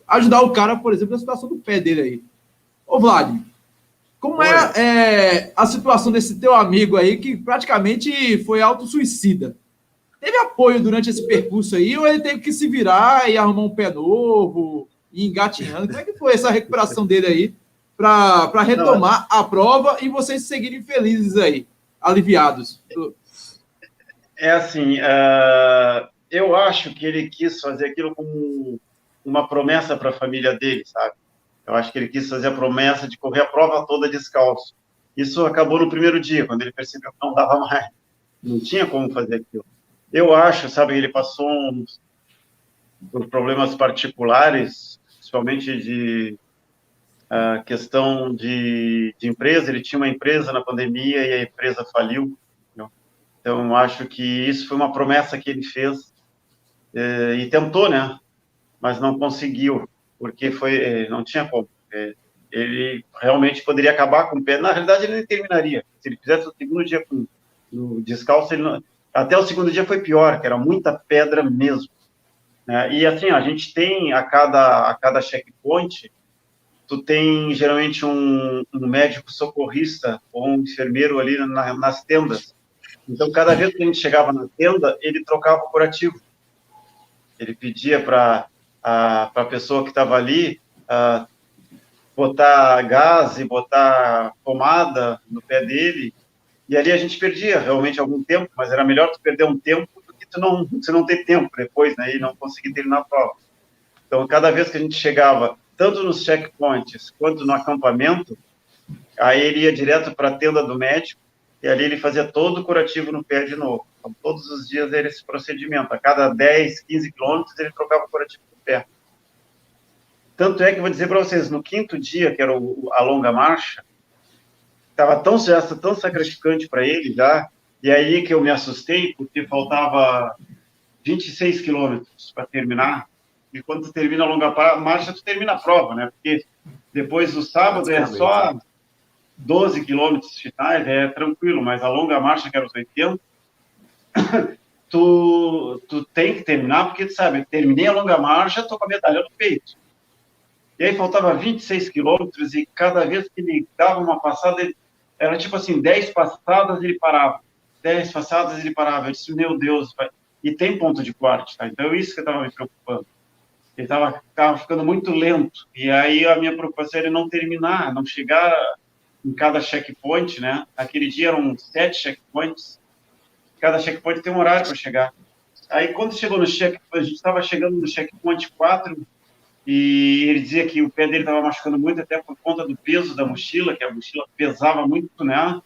ajudar o cara, por exemplo, na situação do pé dele aí. Ô, Vlad, como é, é, a situação desse teu amigo aí que praticamente foi autossuicida? Teve apoio durante esse percurso aí ou ele teve que se virar e arrumar um pé novo? e engatinhando. Como é que foi essa recuperação dele aí para retomar a prova e vocês seguirem felizes aí, aliviados? É assim, uh, eu acho que ele quis fazer aquilo como uma promessa para a família dele, sabe? Eu acho que ele quis fazer a promessa de correr a prova toda descalço. Isso acabou no primeiro dia, quando ele percebeu que não dava mais. Não tinha como fazer aquilo. Eu acho, sabe, ele passou uns, por problemas particulares principalmente de uh, questão de, de, empresa. Ele tinha uma empresa na pandemia e a empresa faliu. Então, acho que isso foi uma promessa que ele fez eh, e tentou, né? Mas não conseguiu, porque foi, eh, não tinha como. Eh, ele realmente poderia acabar com o pé. Na realidade, ele nem terminaria. Se ele fizesse o segundo dia com no descalço, não... até o segundo dia foi pior, que era muita pedra mesmo. Né? E assim, a gente tem a cada, a cada checkpoint, tu tem geralmente um, um médico socorrista ou um enfermeiro ali na, nas tendas. Então, cada vez que a gente chegava na tenda, ele trocava o curativo. Ele pedia para a, a pessoa que estava ali a, botar gás e botar pomada no pé dele, e ali a gente perdia realmente algum tempo, mas era melhor tu perder um tempo do que tu não, você não ter tempo depois, né, e não conseguir terminar a prova. Então, cada vez que a gente chegava, tanto nos checkpoints quanto no acampamento, aí ele ia direto para a tenda do médico, e ali ele fazia todo o curativo no pé de novo. Então, todos os dias era esse procedimento. A cada 10, 15 quilômetros, ele trocava o curativo no pé. Tanto é que vou dizer para vocês, no quinto dia, que era o, a longa marcha, estava tão já tão sacrificante para ele já, e aí que eu me assustei, porque faltava 26 quilômetros para terminar, e quando tu termina a longa marcha, tu termina a prova, né? Porque depois do sábado é só 12 quilômetros finais, é tranquilo, mas a longa marcha, que era os 80, tu, tu tem que terminar, porque tu sabe, terminei a longa marcha, tô com a medalha no peito. E aí faltava 26 quilômetros, e cada vez que ele dava uma passada, era tipo assim, 10 passadas ele parava. 10 passadas ele parava. Eu disse, meu Deus, e tem ponto de corte, tá? Então, isso que estava me preocupando. Ele estava ficando muito lento. E aí a minha preocupação era não terminar, não chegar em cada checkpoint, né? Aquele dia eram sete checkpoints. Cada checkpoint tem um horário para chegar. Aí, quando chegou no checkpoint, a gente estava chegando no checkpoint 4 e ele dizia que o pé dele estava machucando muito, até por conta do peso da mochila, que a mochila pesava muito, né?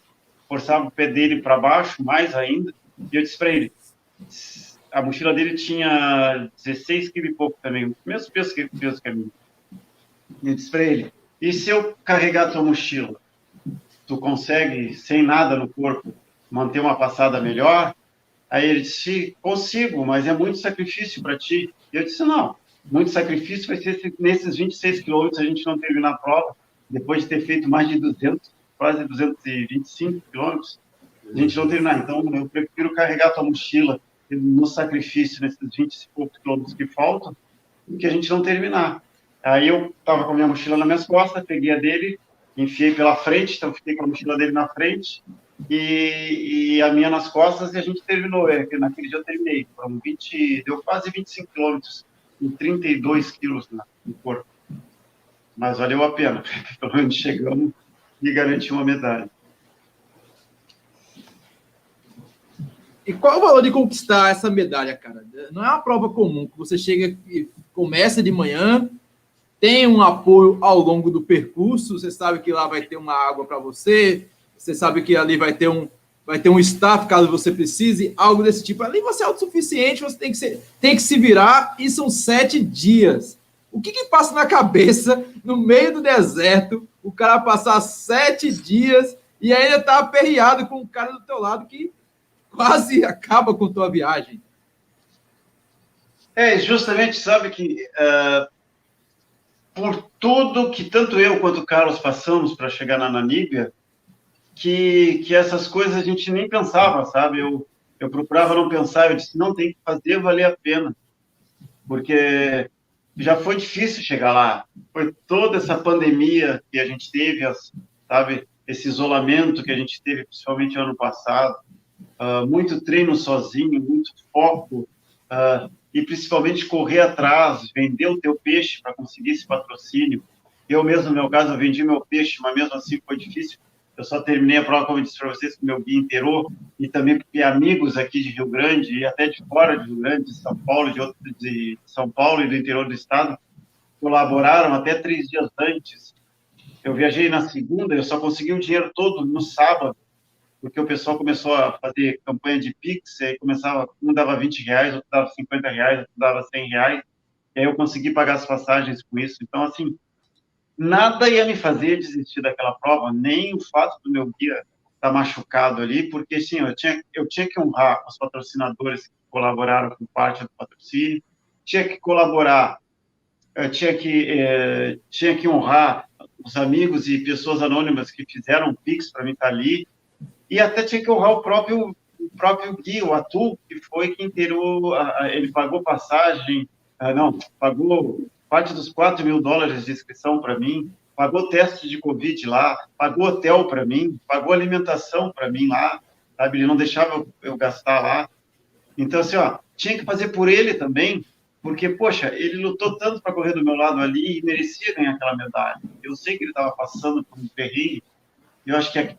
Forçava o pé dele para baixo, mais ainda. E eu disse para ele: a mochila dele tinha 16 quilos e pouco também, o mesmo peso que, peso que a minha. Eu disse para ele: e se eu carregar tua mochila? tu consegue, sem nada no corpo, manter uma passada melhor? Aí ele disse, consigo, mas é muito sacrifício para ti. E eu disse, não, muito sacrifício vai ser nesses 26 quilômetros a gente não terminar a prova, depois de ter feito mais de 200, quase 225 quilômetros, a gente não terminar. Então, eu prefiro carregar tua mochila no sacrifício nesses 20 poucos quilômetros que faltam, do que a gente não terminar. Aí eu estava com a minha mochila nas minhas costas, peguei a dele, enfiei pela frente, então fiquei com a mochila dele na frente e, e a minha nas costas e a gente terminou. É, naquele dia eu terminei, foram 20, deu quase 25 quilômetros, com 32 quilos no corpo. Mas valeu a pena, pelo menos chegamos e garanti uma medalha. E qual o valor de conquistar essa medalha, cara? Não é uma prova comum, que você chega e começa de manhã, tem um apoio ao longo do percurso. Você sabe que lá vai ter uma água para você, você sabe que ali vai ter um vai ter um staff caso você precise, algo desse tipo. Ali você é autossuficiente, você tem que, ser, tem que se virar e são sete dias. O que, que passa na cabeça no meio do deserto, o cara passar sete dias e ainda tá aperreado com o cara do teu lado que quase acaba com tua viagem? É, justamente, sabe que uh, por tudo que tanto eu quanto o Carlos passamos para chegar na Namíbia, que, que essas coisas a gente nem pensava, sabe? Eu, eu procurava não pensar, eu disse, não, tem que fazer valer a pena. Porque já foi difícil chegar lá. Foi toda essa pandemia que a gente teve, sabe? Esse isolamento que a gente teve, principalmente ano passado. Uh, muito treino sozinho, muito foco. Uh, e principalmente correr atrás, vender o teu peixe para conseguir esse patrocínio. Eu mesmo, no meu caso, vendi meu peixe, mas mesmo assim foi difícil. Eu só terminei a prova, como eu disse para vocês, com meu guia inteirou, e também porque amigos aqui de Rio Grande, e até de fora de Rio Grande, de São Paulo, de, outro, de São Paulo e do interior do estado, colaboraram até três dias antes. Eu viajei na segunda, eu só consegui o dinheiro todo no sábado, porque o pessoal começou a fazer campanha de Pix, aí começava, um dava 20 reais, outro dava 50 reais, outro dava 100 reais, e aí eu consegui pagar as passagens com isso. Então, assim, nada ia me fazer desistir daquela prova, nem o fato do meu guia estar tá machucado ali, porque, sim, eu tinha, eu tinha que honrar os patrocinadores que colaboraram com parte do patrocínio, tinha que colaborar, tinha que, eh, tinha que honrar os amigos e pessoas anônimas que fizeram Pix para mim estar tá ali, e até tinha que honrar o próprio, o próprio Gui, o Atu, que foi quem inteirou, ele pagou passagem, ah, não, pagou parte dos 4 mil dólares de inscrição para mim, pagou teste de Covid lá, pagou hotel para mim, pagou alimentação para mim lá, sabe? Ele não deixava eu gastar lá. Então, assim, ó, tinha que fazer por ele também, porque, poxa, ele lutou tanto para correr do meu lado ali e merecia ganhar aquela medalha. Eu sei que ele estava passando por um perrengue, eu acho que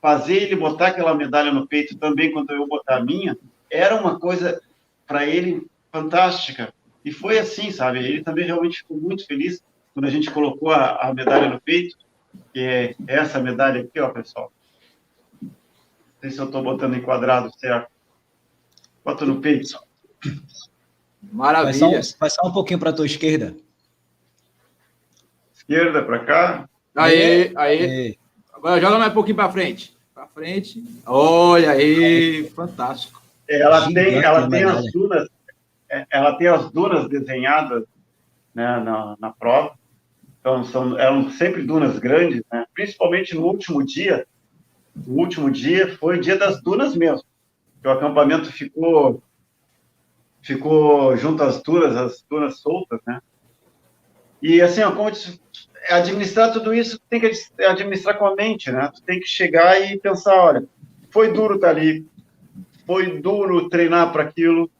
fazer ele botar aquela medalha no peito também quando eu botar a minha, era uma coisa para ele fantástica. E foi assim, sabe? Ele também realmente ficou muito feliz quando a gente colocou a, a medalha no peito, que é essa medalha aqui, ó, pessoal. Não sei se eu estou botando enquadrado certo. Bota no peito. Maravilha. Vai só, vai só um pouquinho para a tua esquerda. Esquerda para cá. Aí, aí. Agora joga mais um pouquinho para frente. Para frente. Olha aí, fantástico. Ela tem, ela tem as dunas, é, ela tem as dunas desenhadas né, na, na prova. Então, são, eram sempre dunas grandes, né? principalmente no último dia. O último dia foi o dia das dunas mesmo. O acampamento ficou ficou junto às dunas, as dunas soltas, né? E assim, ó, como disse, administrar tudo isso tem que administrar com a mente, né? Tu tem que chegar e pensar, olha, foi duro estar ali, foi duro treinar para aquilo,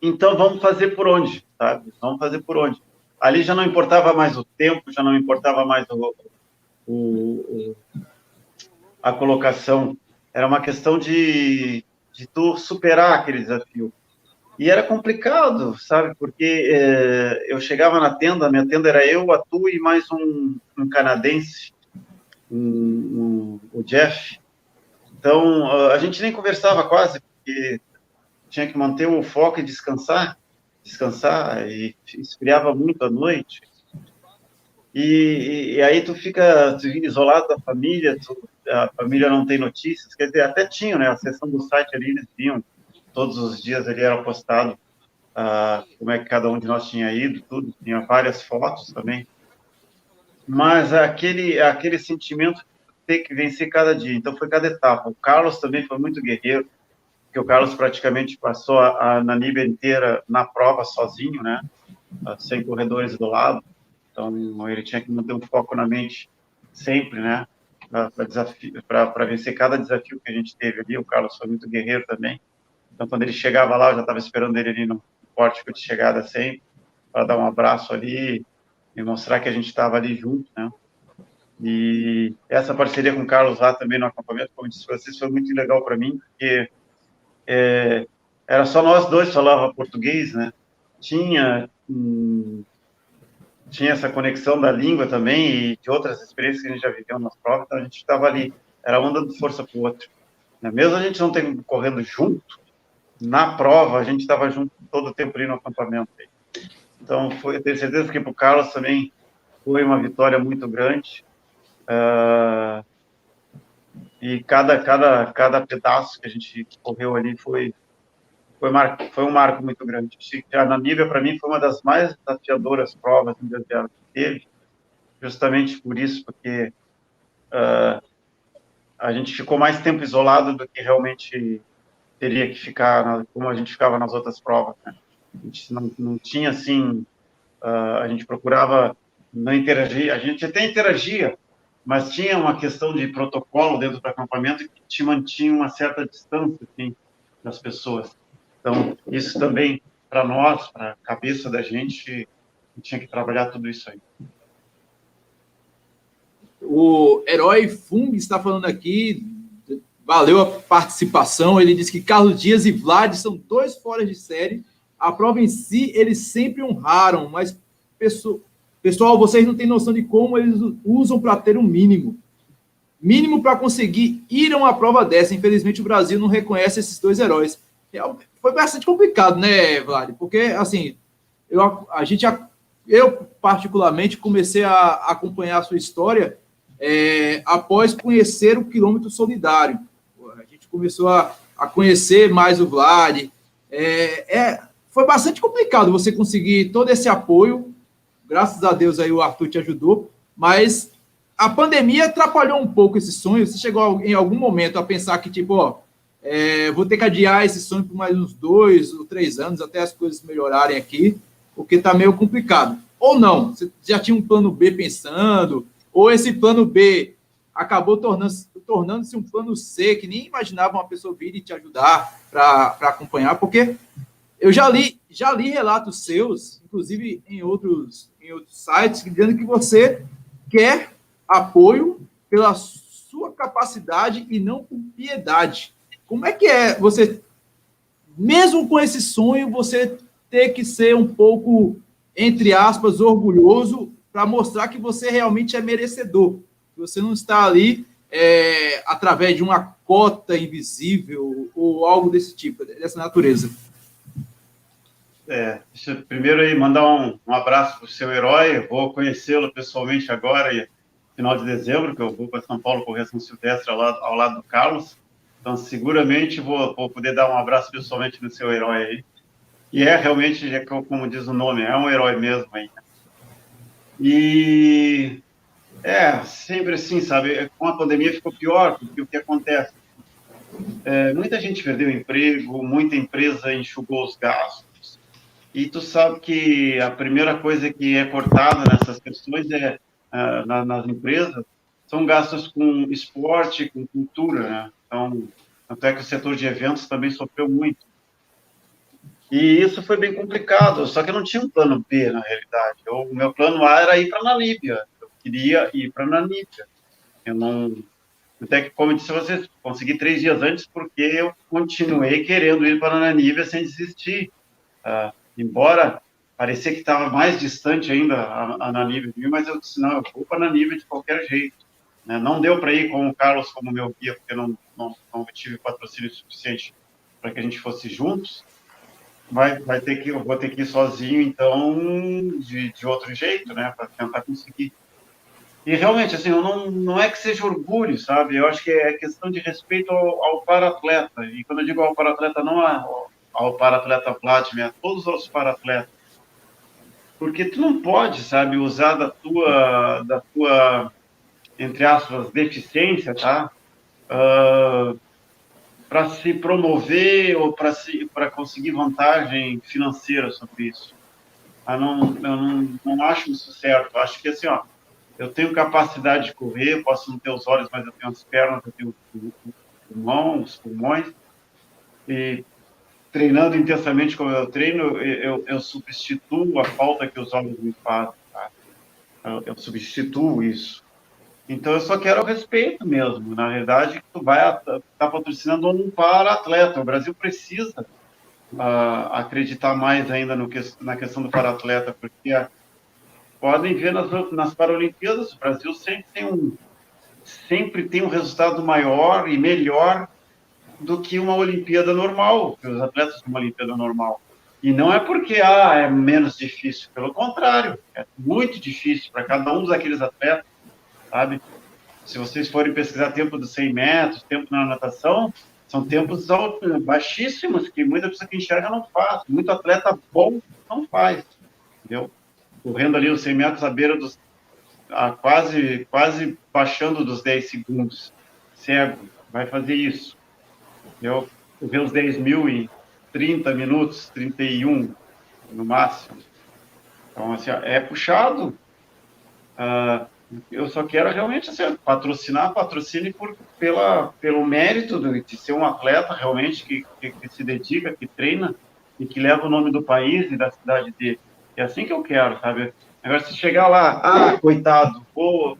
então vamos fazer por onde, sabe? Vamos fazer por onde. Ali já não importava mais o tempo, já não importava mais o, o, a colocação. Era uma questão de, de tu superar aquele desafio. E era complicado, sabe? Porque é, eu chegava na tenda, minha tenda era eu, a Tu e mais um, um canadense, um, um, o Jeff. Então, a gente nem conversava quase, porque tinha que manter o foco e descansar, descansar, e esfriava muito à noite. E, e, aí tu fica, isolado da família, tu, a família não tem notícias, quer dizer, até tinha, né, a sessão do site ali, eles viam, todos os dias ali era postado uh, como é que cada um de nós tinha ido, tudo, tinha várias fotos também, mas aquele, aquele sentimento de ter que vencer cada dia, então foi cada etapa, o Carlos também foi muito guerreiro, que o Carlos praticamente passou a, a Namíbia inteira na prova sozinho, né? Sem corredores do lado. Então, ele tinha que manter um foco na mente sempre, né? Para vencer cada desafio que a gente teve ali. O Carlos foi muito guerreiro também. Então, quando ele chegava lá, eu já estava esperando ele ali no pórtico de chegada sempre, para dar um abraço ali e mostrar que a gente estava ali junto, né? E essa parceria com o Carlos lá também no acampamento, como disse vocês, foi muito legal para mim, porque é, era só nós dois falava português, né? Tinha hum, tinha essa conexão da língua também e de outras experiências que a gente já viveu nas provas, então a gente estava ali, era um dando força para o outro. Né? Mesmo a gente não tendo correndo junto, na prova a gente estava junto todo o tempo ali no acampamento. Então, foi, eu tenho certeza que para o Carlos também foi uma vitória muito grande. Uh, e cada, cada, cada pedaço que a gente correu ali foi, foi, mar, foi um marco muito grande. A Namíbia, para mim, foi uma das mais desafiadoras provas que teve, justamente por isso, porque uh, a gente ficou mais tempo isolado do que realmente teria que ficar, como a gente ficava nas outras provas. Né? A gente não, não tinha, assim, uh, a gente procurava não interagir, a gente até interagia, mas tinha uma questão de protocolo dentro do acampamento que te mantinha uma certa distância assim, das pessoas. Então, isso também, para nós, para a cabeça da gente, tinha que trabalhar tudo isso aí. O herói Fung está falando aqui, valeu a participação. Ele disse que Carlos Dias e Vlad são dois fora de série. A prova em si, eles sempre honraram, mas pessoa, Pessoal, vocês não têm noção de como eles usam para ter um mínimo. Mínimo para conseguir ir a uma prova dessa. Infelizmente, o Brasil não reconhece esses dois heróis. Foi bastante complicado, né, Vlad? Porque, assim, eu, a gente, eu particularmente comecei a acompanhar a sua história é, após conhecer o quilômetro solidário. A gente começou a, a conhecer mais o Vlad. É, é, foi bastante complicado você conseguir todo esse apoio Graças a Deus aí o Arthur te ajudou, mas a pandemia atrapalhou um pouco esse sonho. Você chegou em algum momento a pensar que, tipo, ó, é, vou ter que adiar esse sonho por mais uns dois ou três anos até as coisas melhorarem aqui, porque tá meio complicado. Ou não, você já tinha um plano B pensando, ou esse plano B acabou tornando-se tornando um plano C, que nem imaginava uma pessoa vir e te ajudar para acompanhar, porque eu já li, já li relatos seus, inclusive em outros em outros sites, dizendo que você quer apoio pela sua capacidade e não por piedade. Como é que é você mesmo com esse sonho, você ter que ser um pouco, entre aspas, orgulhoso para mostrar que você realmente é merecedor. Você não está ali é, através de uma cota invisível ou algo desse tipo, dessa natureza. É, primeiro aí mandar um, um abraço para o seu herói. Vou conhecê-lo pessoalmente agora, final de dezembro, que eu vou para São Paulo correr São Silvestre ao lado, ao lado do Carlos. Então, seguramente vou, vou, poder dar um abraço pessoalmente no seu herói aí. E é realmente, é como diz o nome, é um herói mesmo aí. E é, sempre assim, sabe? Com a pandemia ficou pior, porque o que acontece? É, muita gente perdeu emprego, muita empresa enxugou os gastos. E tu sabe que a primeira coisa que é cortada nessas questões é uh, na, nas empresas são gastos com esporte, com cultura, né? Então, até que o setor de eventos também sofreu muito. E isso foi bem complicado, só que eu não tinha um plano B, na realidade. Eu, o meu plano A era ir para a Namíbia queria ir para Namíbia. Eu não. Até que, como eu disse a vocês, consegui três dias antes porque eu continuei querendo ir para Namíbia sem desistir. Uh, embora parecia que estava mais distante ainda a, a de mim, mas eu disse: não, eu vou para Namíbia de qualquer jeito. Né? Não deu para ir com o Carlos como meu guia, porque não, não, não tive patrocínio suficiente para que a gente fosse juntos vai, vai ter que eu vou ter que ir sozinho então de, de outro jeito né para tentar conseguir e realmente, assim, eu não, não é que seja orgulho, sabe? Eu acho que é questão de respeito ao, ao para-atleta. E quando eu digo ao para-atleta, não ao, ao para-atleta Vladimir, a todos os para-atletas. Porque tu não pode, sabe, usar da tua, da tua entre aspas, deficiência, tá? Uh, para se promover ou para conseguir vantagem financeira sobre isso. Eu não, eu não, não acho isso certo. Eu acho que, assim, ó, eu tenho capacidade de correr, posso não ter os olhos, mas eu tenho as pernas, eu tenho o pulmão, os pulmões. E treinando intensamente como eu treino, eu, eu substituo a falta que os olhos me fazem. Tá? Eu, eu, substituo isso. Então, eu só quero respeito mesmo. Na verdade, tu vai estar tá patrocinando um para-atleta. O Brasil precisa uh, acreditar mais ainda no que, na questão do para-atleta, porque a, podem ver nas, nas Paralimpíadas, o Brasil sempre tem um sempre tem um resultado maior e melhor do que uma Olimpíada normal, que os atletas de uma Olimpíada normal. E não é porque ah, é menos difícil, pelo contrário, é muito difícil para cada um daqueles atletas, sabe? Se vocês forem pesquisar tempo dos 100 metros, tempo na natação, são tempos baixíssimos que muita pessoa que enxerga não faz, muito atleta bom não faz, entendeu? correndo ali os 100 metros à beira dos. A quase, quase baixando dos 10 segundos. Cego, vai fazer isso. Eu corri os 10 mil em 30 minutos, 31 no máximo. Então, assim, é puxado. Uh, eu só quero realmente assim, patrocinar, patrocine por, pela, pelo mérito de ser um atleta realmente que, que, que se dedica, que treina e que leva o nome do país e da cidade dele. É assim que eu quero, sabe? Agora, se chegar lá, ah, coitado, pô,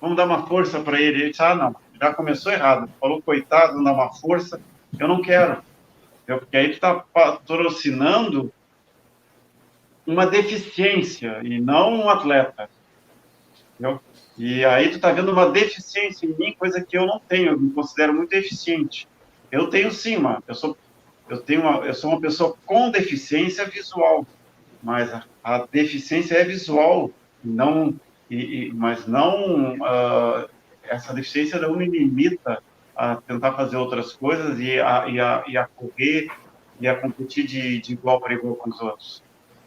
vamos dar uma força para ele. Ele disse, ah, não, já começou errado. Falou, coitado, não dá uma força. Eu não quero. Porque aí tu está patrocinando uma deficiência e não um atleta. Entendeu? E aí tu está vendo uma deficiência em mim, coisa que eu não tenho, eu me considero muito eficiente. Eu tenho sim, mano. Eu sou, eu tenho uma, eu sou uma pessoa com deficiência visual mas a, a deficiência é visual, não, e, e, mas não uh, essa deficiência não me limita a tentar fazer outras coisas e a, e a, e a correr e a competir de, de igual para igual com os outros.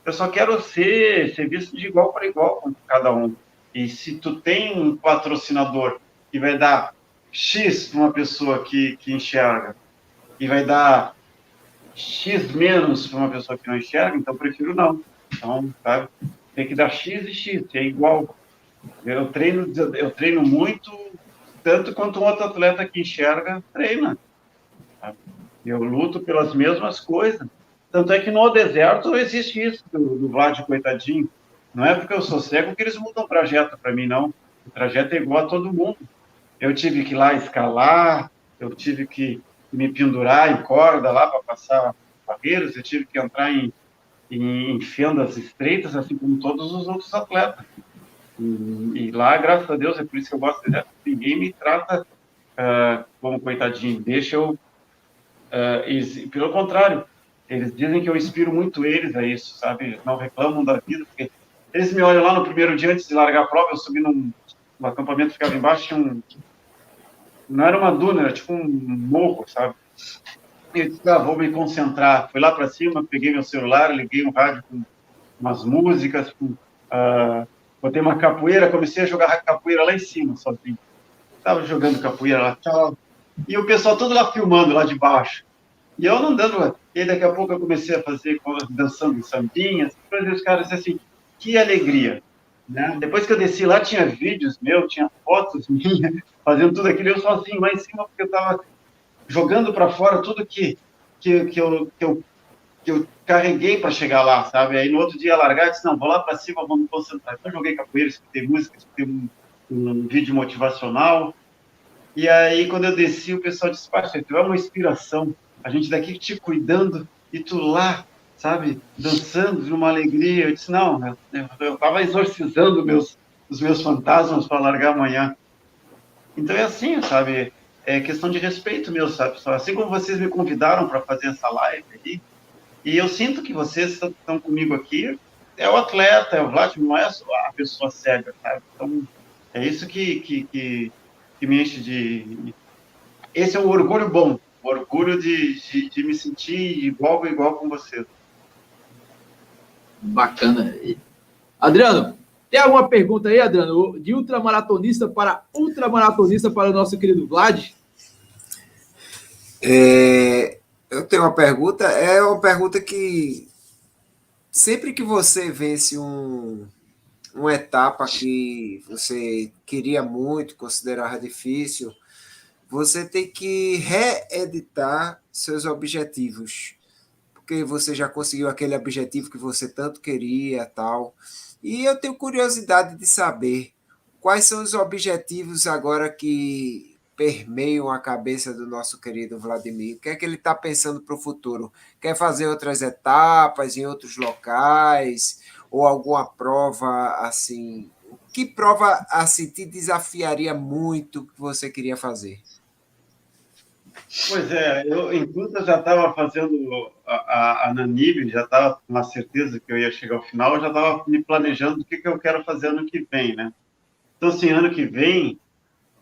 Eu só quero ser, ser visto de igual para igual com cada um. E se tu tem um patrocinador que vai dar X para uma pessoa que, que enxerga e vai dar X menos para uma pessoa que não enxerga, então prefiro não. Então, sabe? Tem que dar X e X, é igual. Eu treino, eu treino muito, tanto quanto outro atleta que enxerga treina. Eu luto pelas mesmas coisas. Tanto é que no deserto existe isso do, do Vlad, coitadinho. Não é porque eu sou cego que eles mudam o trajeto para mim, não. O trajeto é igual a todo mundo. Eu tive que ir lá escalar, eu tive que me pendurar em corda lá para passar barreiras, eu tive que entrar em, em, em fendas estreitas, assim como todos os outros atletas. E, lá, graças a Deus, é por isso que eu gosto de ninguém me trata uh, como coitadinho, deixa eu. Uh, pelo contrário, eles dizem que eu inspiro muito eles a isso, sabe? Eles não reclamam da vida, porque eles me olham lá no primeiro dia antes de largar a prova, eu subi num, num acampamento ficava embaixo, tinha um. Não era uma duna, era tipo um morro, sabe? Eu disse, ah, vou me concentrar. Fui lá para cima, peguei meu celular, liguei um rádio com umas músicas, com, uh, botei uma capoeira, comecei a jogar capoeira lá em cima, sozinho. Estava jogando capoeira lá, tchau. E o pessoal todo lá filmando, lá de baixo. E eu não dando. E daqui a pouco eu comecei a fazer, dançando sambinhas. Depois os caras assim, que alegria. Né? Depois que eu desci lá, tinha vídeos meus, tinha fotos minhas, fazendo tudo aquilo, eu sozinho lá em cima, porque eu estava jogando para fora tudo que, que, que, eu, que, eu, que eu carreguei para chegar lá, sabe? Aí no outro dia largar, eu disse, não, vou lá para cima, me concentrar. Então joguei capoeira, escutei música, escutei um, um vídeo motivacional. E aí, quando eu desci, o pessoal disse, Pastor, tu é uma inspiração. A gente daqui te cuidando e tu lá, sabe, dançando de uma alegria. Eu disse, não, eu estava exorcizando meus, os meus fantasmas para largar amanhã. Então é assim, sabe? É questão de respeito meu, sabe? Assim como vocês me convidaram para fazer essa live aí, e eu sinto que vocês estão comigo aqui, é o atleta, é o Vladimir, não é a pessoa cega, sabe? Então, é isso que, que, que, que me enche de. Esse é um orgulho bom, o orgulho de, de, de, me sentir igual igual com vocês. Bacana. Adriano, tem alguma pergunta aí, Adriano, de ultramaratonista para ultramaratonista para o nosso querido Vlad? É, eu tenho uma pergunta, é uma pergunta que sempre que você vence um, uma etapa que você queria muito, considerava difícil, você tem que reeditar seus objetivos, porque você já conseguiu aquele objetivo que você tanto queria, tal. E eu tenho curiosidade de saber quais são os objetivos agora que permeiam a cabeça do nosso querido Vladimir? O que é que ele está pensando para o futuro? Quer fazer outras etapas em outros locais? Ou alguma prova assim? Que prova assim te desafiaria muito que você queria fazer? Pois é, eu, enquanto eu já estava fazendo a, a, a já estava com uma certeza que eu ia chegar ao final, eu já estava me planejando o que, que eu quero fazer ano que vem, né? Então, assim, ano que vem,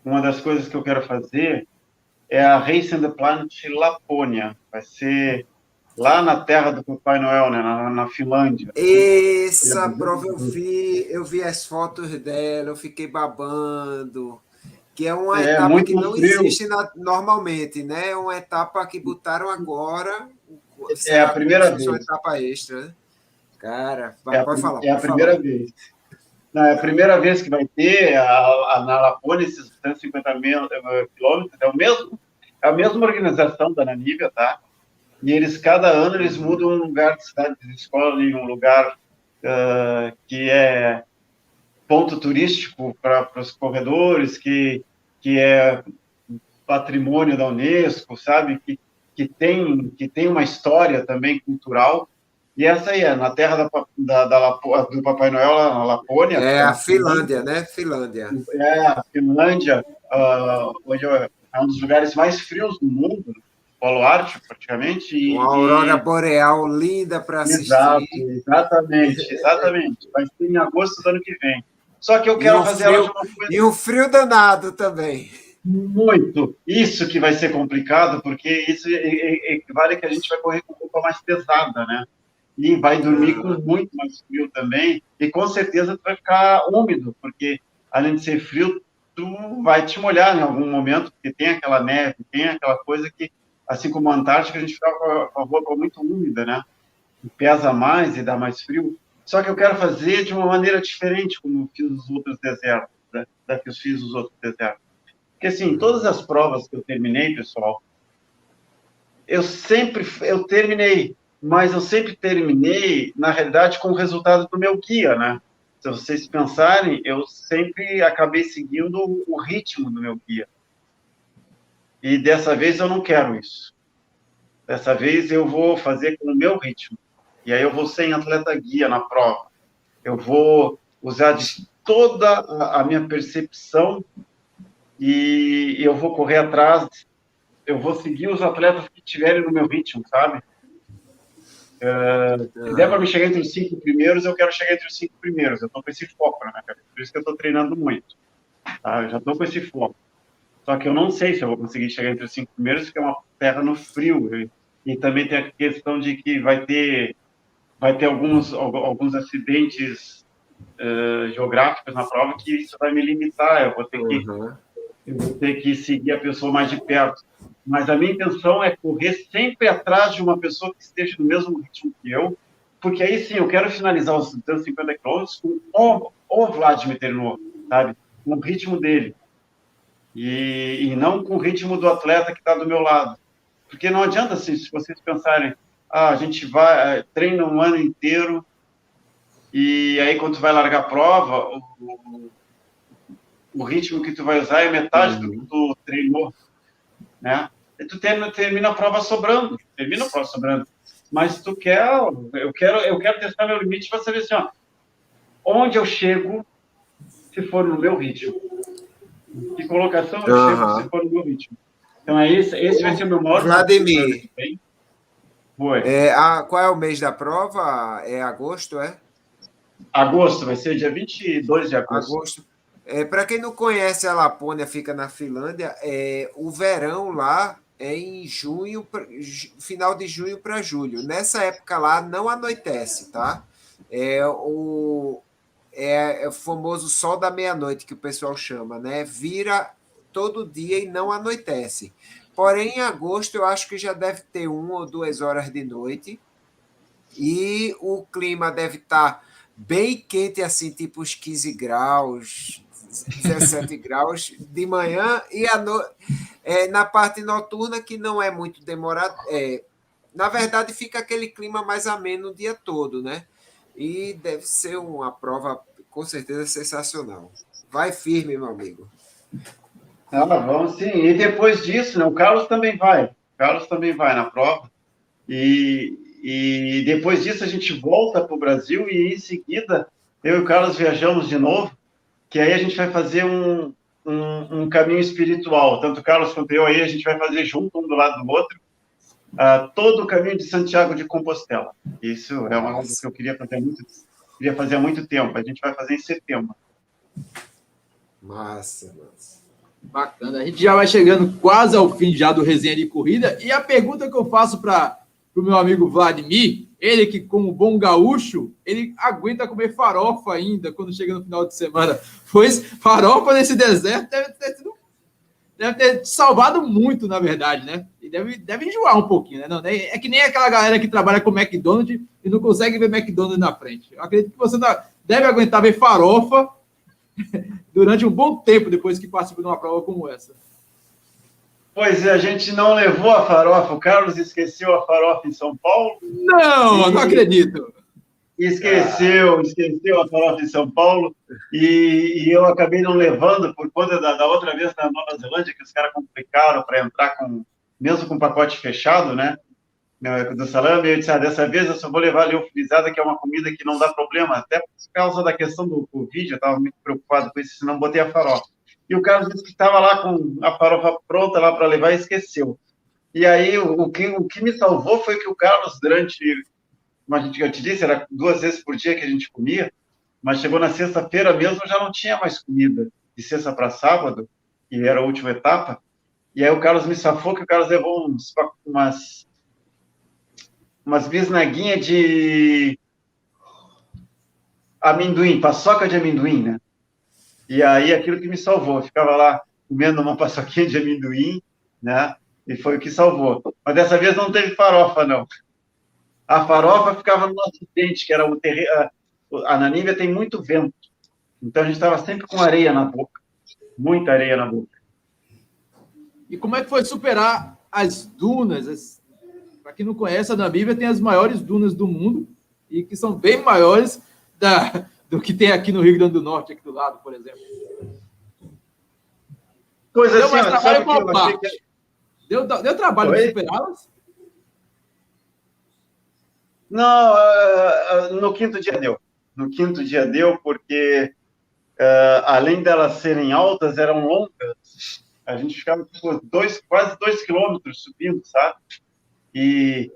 uma das coisas que eu quero fazer é a Race in the Planet Lapônia. Vai ser lá na terra do Papai Noel, né? na, na Finlândia. Essa prova eu vi, eu vi as fotos dela, eu fiquei babando. Que é uma é, etapa que não frio. existe na, normalmente, né? É uma etapa que botaram agora. É a primeira vez. É uma etapa extra, né? Cara, vai, é pode a, falar. É a primeira falar. vez. Não, é primeira vez que vai ter a, a, na Lapônia esses 150 mil eh, quilômetros, é, o mesmo, é a mesma organização da Namíbia, tá? E eles, cada ano, eles mudam um lugar de cidade, eles escolhem um lugar uh, que é ponto turístico para os corredores, que, que é patrimônio da Unesco, sabe? Que, que, tem, que tem uma história também cultural, e essa aí é na terra da, da, da do Papai Noel, na Lapônia. É a Finlândia, né? Finlândia. É, a Finlândia, uh, hoje é um dos lugares mais frios do mundo, Polo Ártico, praticamente. E, Uma aurora boreal linda para assistir. Exato, exatamente, exatamente. Vai ser em agosto do ano que vem. Só que eu quero um fazer frio, coisa... E o frio danado também. Muito. Isso que vai ser complicado, porque isso equivale que a gente vai correr com roupa mais pesada, né? E vai dormir com muito mais frio também, e com certeza tu vai ficar úmido, porque além de ser frio, tu vai te molhar em algum momento, porque tem aquela neve, tem aquela coisa que, assim como a Antártica, a gente fica com a roupa muito úmida, né? E pesa mais e dá mais frio. Só que eu quero fazer de uma maneira diferente, como fiz os outros desertos, né? da que eu fiz os outros desertos. Porque, assim, todas as provas que eu terminei, pessoal, eu sempre, eu terminei mas eu sempre terminei, na realidade, com o resultado do meu guia, né? Se vocês pensarem, eu sempre acabei seguindo o ritmo do meu guia. E dessa vez eu não quero isso. Dessa vez eu vou fazer com o meu ritmo. E aí eu vou sem atleta guia na prova. Eu vou usar de toda a minha percepção e eu vou correr atrás. Eu vou seguir os atletas que estiverem no meu ritmo, sabe? Uh, se der para me chegar entre os cinco primeiros, eu quero chegar entre os cinco primeiros. Eu estou com esse foco na minha cabeça. Por isso que eu estou treinando muito. Tá? Eu já estou com esse foco. Só que eu não sei se eu vou conseguir chegar entre os cinco primeiros, porque é uma terra no frio. E, e também tem a questão de que vai ter, vai ter alguns, alguns acidentes uh, geográficos na prova que isso vai me limitar. Eu vou ter que, uhum. Eu vou ter que seguir a pessoa mais de perto. Mas a minha intenção é correr sempre atrás de uma pessoa que esteja no mesmo ritmo que eu, porque aí sim eu quero finalizar os 250 quilômetros com o, o Vladimir Ternov, sabe? Com o ritmo dele e, e não com o ritmo do atleta que está do meu lado. Porque não adianta, assim, se vocês pensarem, ah, a gente vai, eh, treina um ano inteiro e aí quando vai largar a prova, o ritmo que tu vai usar é metade do que tu treinou, né? E tu termina, termina a prova sobrando, termina a prova sobrando. Mas tu quer, eu quero, eu quero testar meu limite para saber assim, ó, onde eu chego se for no meu ritmo. Que colocação eu uhum. chego se for no meu ritmo. Então, é esse, esse vai ser o meu maior. Vladimir. Foi. É, a, qual é o mês da prova? É agosto, é? Agosto, vai ser dia 22 de agosto. agosto. É, Para quem não conhece, a Lapônia fica na Finlândia. É, o verão lá é em junho, final de junho para julho. Nessa época lá não anoitece, tá? É o, é, é o famoso sol da meia-noite que o pessoal chama, né? Vira todo dia e não anoitece. Porém, em agosto eu acho que já deve ter uma ou duas horas de noite e o clima deve estar tá bem quente, assim, tipo uns 15 graus, 17 graus de manhã e a no... É, na parte noturna, que não é muito demorado. É, na verdade, fica aquele clima mais ameno o dia todo, né? E deve ser uma prova, com certeza, sensacional. Vai firme, meu amigo. Ah, vamos sim. E depois disso, né, o Carlos também vai. O Carlos também vai na prova. E, e depois disso a gente volta para o Brasil e em seguida eu e o Carlos viajamos de novo, que aí a gente vai fazer um, um, um caminho espiritual. Tanto o Carlos quanto eu aí a gente vai fazer junto um do lado do outro uh, todo o caminho de Santiago de Compostela. Isso é uma coisa que eu queria fazer muito, queria fazer há muito tempo. A gente vai fazer em setembro. Massa, massa. Bacana. A gente já vai chegando quase ao fim já do resenha de corrida. E a pergunta que eu faço para o meu amigo Vladimir, ele que, como bom gaúcho, ele aguenta comer farofa ainda quando chega no final de semana. Pois farofa nesse deserto deve ter sido. Deve ter salvado muito, na verdade, né? E deve, deve enjoar um pouquinho, né? Não, é que nem aquela galera que trabalha com McDonald's e não consegue ver McDonald's na frente. Eu acredito que você deve aguentar ver farofa durante um bom tempo depois que participa de uma prova como essa. Pois é, a gente não levou a farofa. O Carlos esqueceu a farofa em São Paulo. Não, e... não acredito. Esqueceu, ah. esqueceu a farofa em São Paulo e, e, eu acabei não levando por conta da, da outra vez na Nova Zelândia que os caras complicaram para entrar com mesmo com pacote fechado, né? do salame, eu disse, ah, dessa vez eu só vou levar a leofilizada, que é uma comida que não dá problema, até por causa da questão do Covid, eu estava muito preocupado com isso, senão botei a farofa. E o Carlos disse que estava lá com a farofa pronta lá para levar e esqueceu. E aí, o, que, o que me salvou foi que o Carlos, durante, como a gente, eu te disse, era duas vezes por dia que a gente comia, mas chegou na sexta-feira mesmo, já não tinha mais comida, de sexta para sábado, que era a última etapa, e aí o Carlos me safou que o Carlos levou uns, umas umas bisnaguinhas de amendoim, paçoca de amendoim, né? E aí aquilo que me salvou, eu ficava lá comendo uma paçoquinha de amendoim, né? E foi o que salvou. Mas dessa vez não teve farofa, não. A farofa ficava no nosso dente, que era o terreno. A Nanívia tem muito vento. Então a gente estava sempre com areia na boca. Muita areia na boca. E como é que foi superar as dunas, as para quem não conhece, a Namíbia tem as maiores dunas do mundo e que são bem maiores da, do que tem aqui no Rio Grande do Norte, aqui do lado, por exemplo. Coisa deu assim, mais trabalho qual parte? Que... Deu, deu trabalho de superá-las? Não, uh, no quinto dia deu. No quinto dia deu, porque além delas serem altas, eram longas. A gente ficava tipo, dois, quase dois quilômetros subindo, sabe? E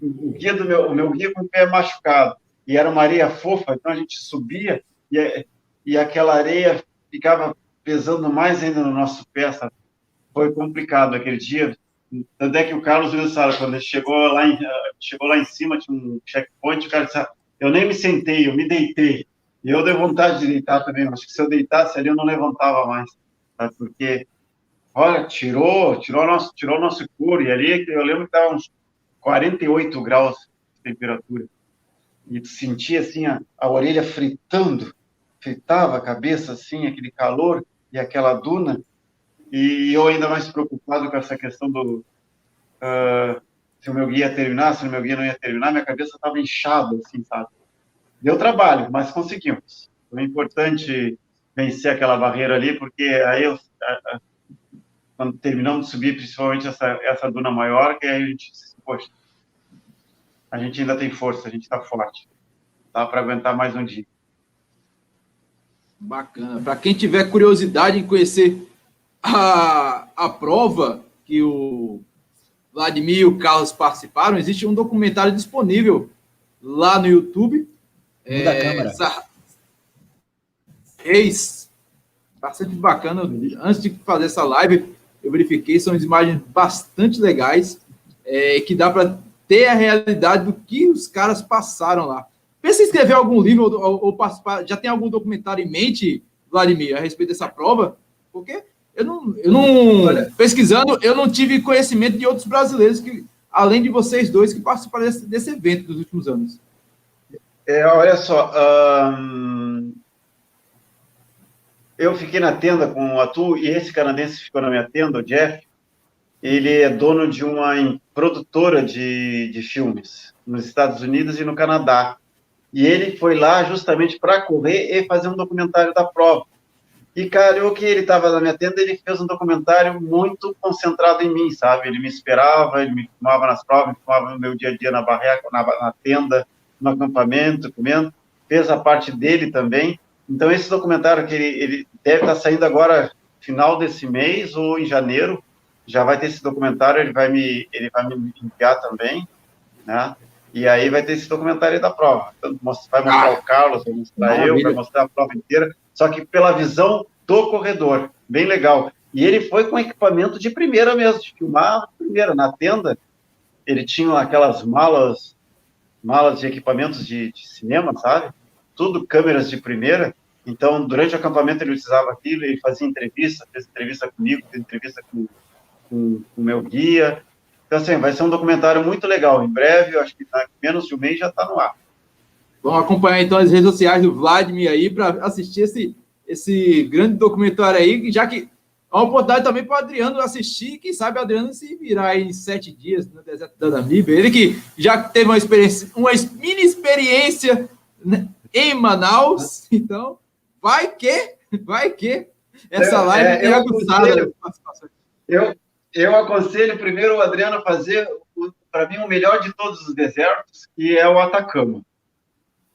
o guia do meu, o meu guia com o pé machucado. E era uma areia fofa, então a gente subia e, e aquela areia ficava pesando mais ainda no nosso pé, sabe? Foi complicado aquele dia. Tanto é que o Carlos Wilson, quando ele chegou lá em, chegou lá em cima, tinha um checkpoint, o cara disse, ah, eu nem me sentei, eu me deitei. E eu dei vontade de deitar também, acho que se eu deitasse ali eu não levantava mais, sabe? porque, olha, tirou, tirou nosso, tirou nosso couro, e ali eu lembro que estava uns 48 graus de temperatura, e sentia assim a, a orelha fritando, fritava a cabeça assim, aquele calor e aquela duna, e eu ainda mais preocupado com essa questão do uh, se o meu guia ia terminar, se o meu guia não ia terminar, minha cabeça estava inchada, assim, sabe? Deu trabalho, mas conseguimos. Foi importante vencer aquela barreira ali, porque aí eu, quando terminamos de subir, principalmente essa, essa duna maior, que aí a gente disse, poxa, a gente ainda tem força, a gente está forte. Dá para aguentar mais um dia. Bacana. Para quem tiver curiosidade em conhecer a, a prova que o Vladimir e o Carlos participaram, existe um documentário disponível lá no YouTube. Muda é, a câmera. Essa... Ex, bastante bacana. Antes de fazer essa live, eu verifiquei, são imagens bastante legais, é, que dá para ter a realidade do que os caras passaram lá. Pensa em escrever algum livro ou, ou, participar, já tem algum documentário em mente, Vladimir, a respeito dessa prova? Porque eu não, eu não Olha. pesquisando, eu não tive conhecimento de outros brasileiros que, além de vocês dois, que participaram desse, desse evento nos últimos anos. É, olha só, um, eu fiquei na tenda com o Atu e esse canadense ficou na minha tenda, o Jeff. Ele é dono de uma produtora de, de filmes nos Estados Unidos e no Canadá. E ele foi lá justamente para correr e fazer um documentário da prova. E calhou que ele estava na minha tenda, ele fez um documentário muito concentrado em mim, sabe? Ele me esperava, ele me filmava nas provas, me filmava no meu dia a dia na barreca, na, na tenda, no acampamento, comendo. Fez a parte dele também. Então, esse documentário que ele, ele deve estar tá saindo agora, final desse mês ou em janeiro, já vai ter esse documentário, ele vai me, ele vai me enviar também, né? E aí vai ter esse documentário da prova. Então, vai mostrar ah, o Carlos, vai mostrar maravilha. eu, vai mostrar a prova inteira só que pela visão do corredor. Bem legal. E ele foi com equipamento de primeira mesmo, de filmar primeira, na tenda. Ele tinha aquelas malas, malas de equipamentos de, de cinema, sabe? Tudo câmeras de primeira. Então, durante o acampamento, ele utilizava aquilo, ele fazia entrevista, fez entrevista comigo, fez entrevista com, com, o meu guia. Então, assim, vai ser um documentário muito legal. Em breve, eu acho que em menos de um mês já está no ar. Vamos acompanhar então as redes sociais do Vladimir aí para assistir esse, esse grande documentário aí, já que é uma oportunidade também para o Adriano assistir, quem sabe o Adriano se virar em sete dias no deserto da Namíbia. Ele que já teve uma experiência, uma mini experiência né, em Manaus, então vai que, vai que essa live é, é aguçada. Eu, eu aconselho primeiro o Adriano a fazer, para mim, o melhor de todos os desertos, que é o Atacama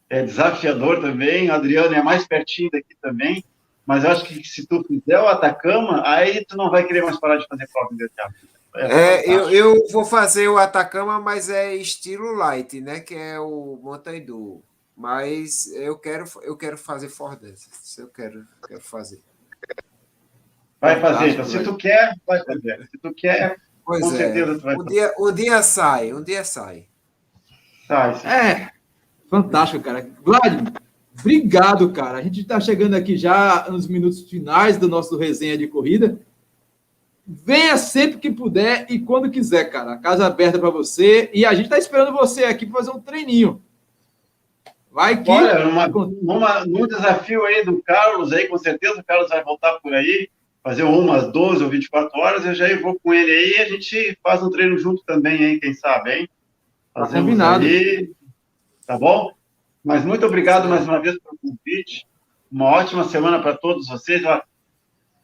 é desafiador também. Adriano é mais pertinho daqui também. Mas eu acho que se tu fizer o Atacama, aí tu não vai querer mais parar de fazer prova de teatro. É, é eu, eu vou fazer o Atacama, mas é estilo light, né? Que é o Montandu. Mas eu quero, eu quero fazer Fordance. Eu quero, quero fazer. Vai fazer. Então, se tu quer, vai fazer. Se tu quer, pois com é. certeza tu vai fazer. Dia, o dia sai, um dia sai. Sai. É. Fantástico, cara. Vlad, obrigado, cara. A gente está chegando aqui já nos minutos finais do nosso resenha de corrida. Venha sempre que puder e quando quiser, cara. A casa aberta para você. E a gente está esperando você aqui para fazer um treininho. Vai que. Olha, numa, numa, num desafio aí do Carlos, aí, com certeza o Carlos vai voltar por aí, fazer umas 12 ou 24 horas. Eu já vou com ele aí e a gente faz um treino junto também, hein? Quem sabe, hein? Tá Fazemos tá combinado. Aí, tá bom? Mas muito obrigado mais uma vez pelo convite. Uma ótima semana para todos vocês.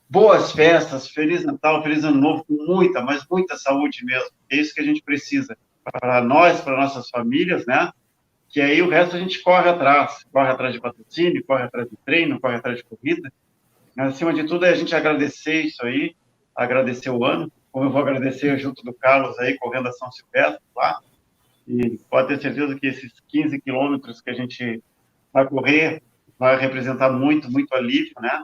Boas festas, Feliz Natal, Feliz Ano Novo, com muita, mas muita saúde mesmo. É isso que a gente precisa. para nós, para nossas famílias, né? Que aí o resto a gente corre atrás, corre atrás de patrocínio, corre atrás de treino, corre atrás de corrida. Acima de tudo, é a gente agradecer isso aí, agradecer o ano, como eu vou agradecer junto do Carlos aí, correndo a São Silvestre lá. E pode ter certeza que esses 15 quilômetros que a gente vai correr vai representar muito, muito alívio, né?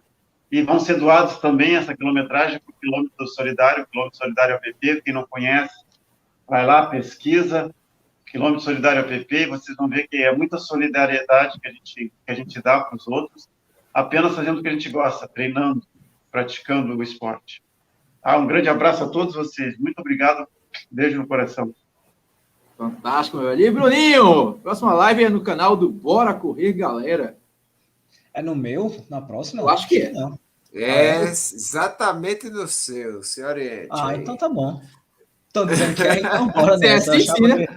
E vão ser doados também essa quilometragem para o quilômetro solidário, quilômetro solidário APP, quem não conhece, vai lá, pesquisa, quilômetro solidário APP, vocês vão ver que é muita solidariedade que a gente, que a gente dá para os outros, apenas fazendo o que a gente gosta, treinando, praticando o esporte. Ah, um grande abraço a todos vocês, muito obrigado, beijo no coração. Fantástico, meu. E Bruninho, próxima live é no canal do Bora Correr, galera. É no meu? Na próxima? Eu acho que é. Não. É exatamente no seu, senhor Ah, então tá bom. Tô dizendo que é, então bora Você é nessa. Eu achava né? que-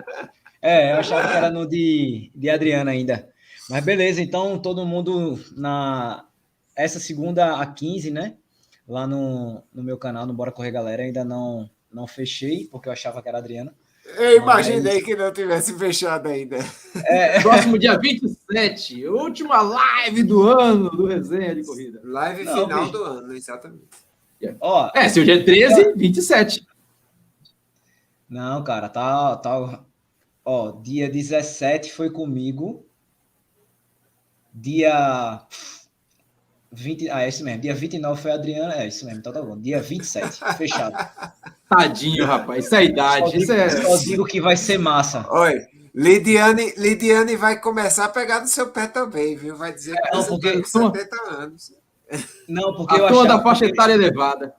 É, eu achava que era no de, de Adriana ainda. Mas beleza, então todo mundo na essa segunda a 15, né? Lá no, no meu canal, no Bora Correr Galera, ainda não, não fechei, porque eu achava que era a Adriana. Eu imaginei que não tivesse fechado ainda. Próximo dia 27, última live do ano do Resenha de Corrida. Live Não, final bicho. do ano, exatamente. Ó, É, se hoje é 13, 27. Não, cara, tá, tá. Ó, dia 17 foi comigo. Dia 20. Ah, é isso mesmo. Dia 29 foi a Adriana. É isso mesmo, então tá bom. Dia 27, fechado. Tadinho, rapaz. Isso é a Só idade. digo, Isso é... só digo que vai ser massa. Oi, Lidiane, Lidiane vai começar a pegar no seu pé também, viu? Vai dizer que não, você porque- tem 70 anos. Não, porque eu A toda achava. a faixa que- etária elevada.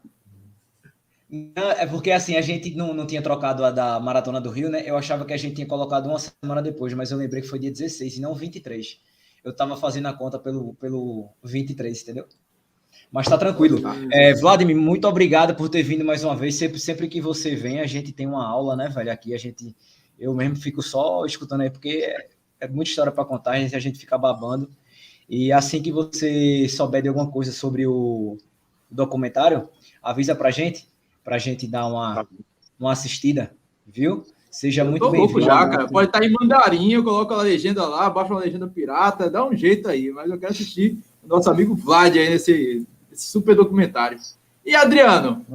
Não, é porque assim, a gente não, não tinha trocado a da Maratona do Rio, né? Eu achava que a gente tinha colocado uma semana depois, mas eu lembrei que foi dia 16 e não 23. Eu tava fazendo a conta pelo, pelo 23, entendeu? Mas tá tranquilo. É, Vladimir, muito obrigado por ter vindo mais uma vez. Sempre, sempre que você vem, a gente tem uma aula, né, velho? Aqui a gente. Eu mesmo fico só escutando aí, porque é, é muita história para contar, a gente, a gente fica babando. E assim que você souber de alguma coisa sobre o documentário, avisa pra gente, pra gente dar uma, uma assistida, viu? Seja muito tô louco bem-vindo. já, cara. Pode estar em mandarim, eu coloco a legenda lá, baixo uma legenda pirata, dá um jeito aí. Mas eu quero assistir o nosso amigo Vlad aí nesse, nesse super documentário. E Adriano?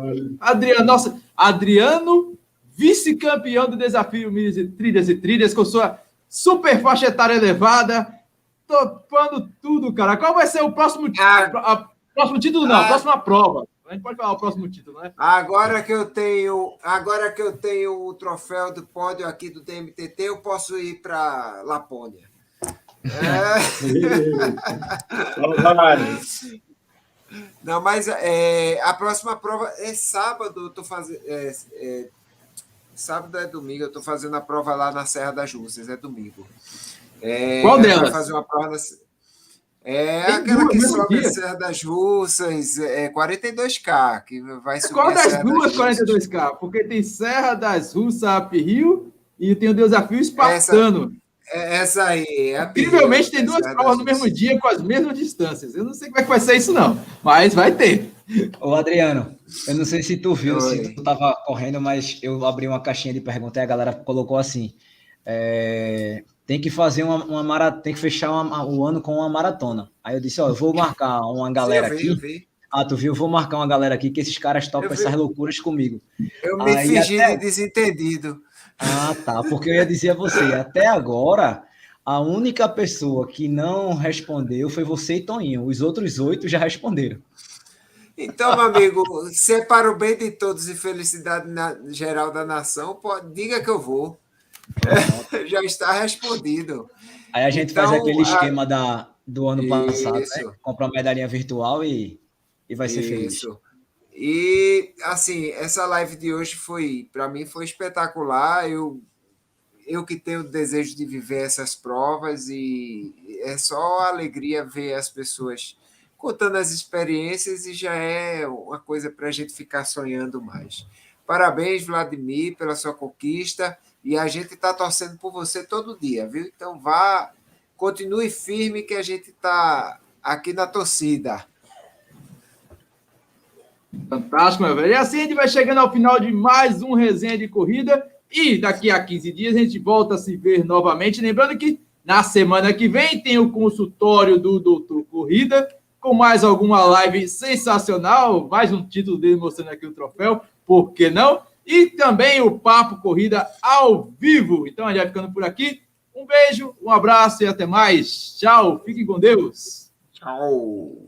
Adriano, nossa, Adriano, vice-campeão do desafio Milhas e Trilhas e Trilhas, com sua super faixa etária elevada, topando tudo, cara. Qual vai ser o próximo, Ah. a- próximo título? Não, a Ah. próxima prova. A gente pode falar o próximo título, né? Agora que eu tenho, agora que eu tenho o troféu do pódio aqui do DMTT, eu posso ir para Lapônia. É, não, mas é, a próxima prova é sábado. Eu tô fazendo, é, é, sábado é domingo. Eu estou fazendo a prova lá na Serra das Russas. É domingo. É, Qual vai delas? fazer uma prova na, é Tem aquela duas que no sobe dia. a Serra das Russas, é 42K, que vai subir Qual das duas Russas. 42K? Porque tem Serra das Russas Up Rio e tem o desafio espartano. É essa aí. É a Incrivelmente tem duas provas das no mesmo dia com as mesmas distâncias. Eu não sei como é que vai ser isso, não. Mas vai ter. Ô, Adriano, eu não sei se tu viu, Oi. se tu tava correndo, mas eu abri uma caixinha de perguntas e a galera colocou assim: é, tem que fazer uma, uma maratona, tem que fechar uma- o ano com uma maratona. Aí eu disse: Ó, eu vou marcar uma galera Sim, eu vi, eu aqui. vi. Ah, tu viu? Eu vou marcar uma galera aqui que esses caras topam essas loucuras comigo. Eu me Aí fingi até- de desentendido. Ah, tá. Porque eu ia dizer a você, até agora, a única pessoa que não respondeu foi você e Toninho. Os outros oito já responderam. Então, meu amigo, se é para o bem de todos e felicidade na- geral da nação, pode, diga que eu vou. Já está respondido. Aí a gente Então, faz aquele a- esquema da, do ano passado, né? Compra uma medalhinha virtual e, e vai ser feliz. Isso. E assim, essa live de hoje foi, para mim, foi espetacular. Eu, eu que tenho o desejo de viver essas provas e é só alegria ver as pessoas contando as experiências e já é uma coisa para a gente ficar sonhando mais. Parabéns, Vladimir, pela sua conquista e a gente está torcendo por você todo dia, viu? Então vá, continue firme que a gente está aqui na torcida. Fantástico, meu velho. E assim a gente vai chegando ao final de mais um resenha de corrida. E daqui a 15 dias a gente volta a se ver novamente. Lembrando que na semana que vem tem o consultório do Doutor Corrida, com mais alguma live sensacional, mais um título dele mostrando aqui o troféu, por que não? E também o Papo Corrida ao vivo. Então a gente vai ficando por aqui. Um beijo, um abraço e até mais. Tchau, fiquem com Deus. Tchau.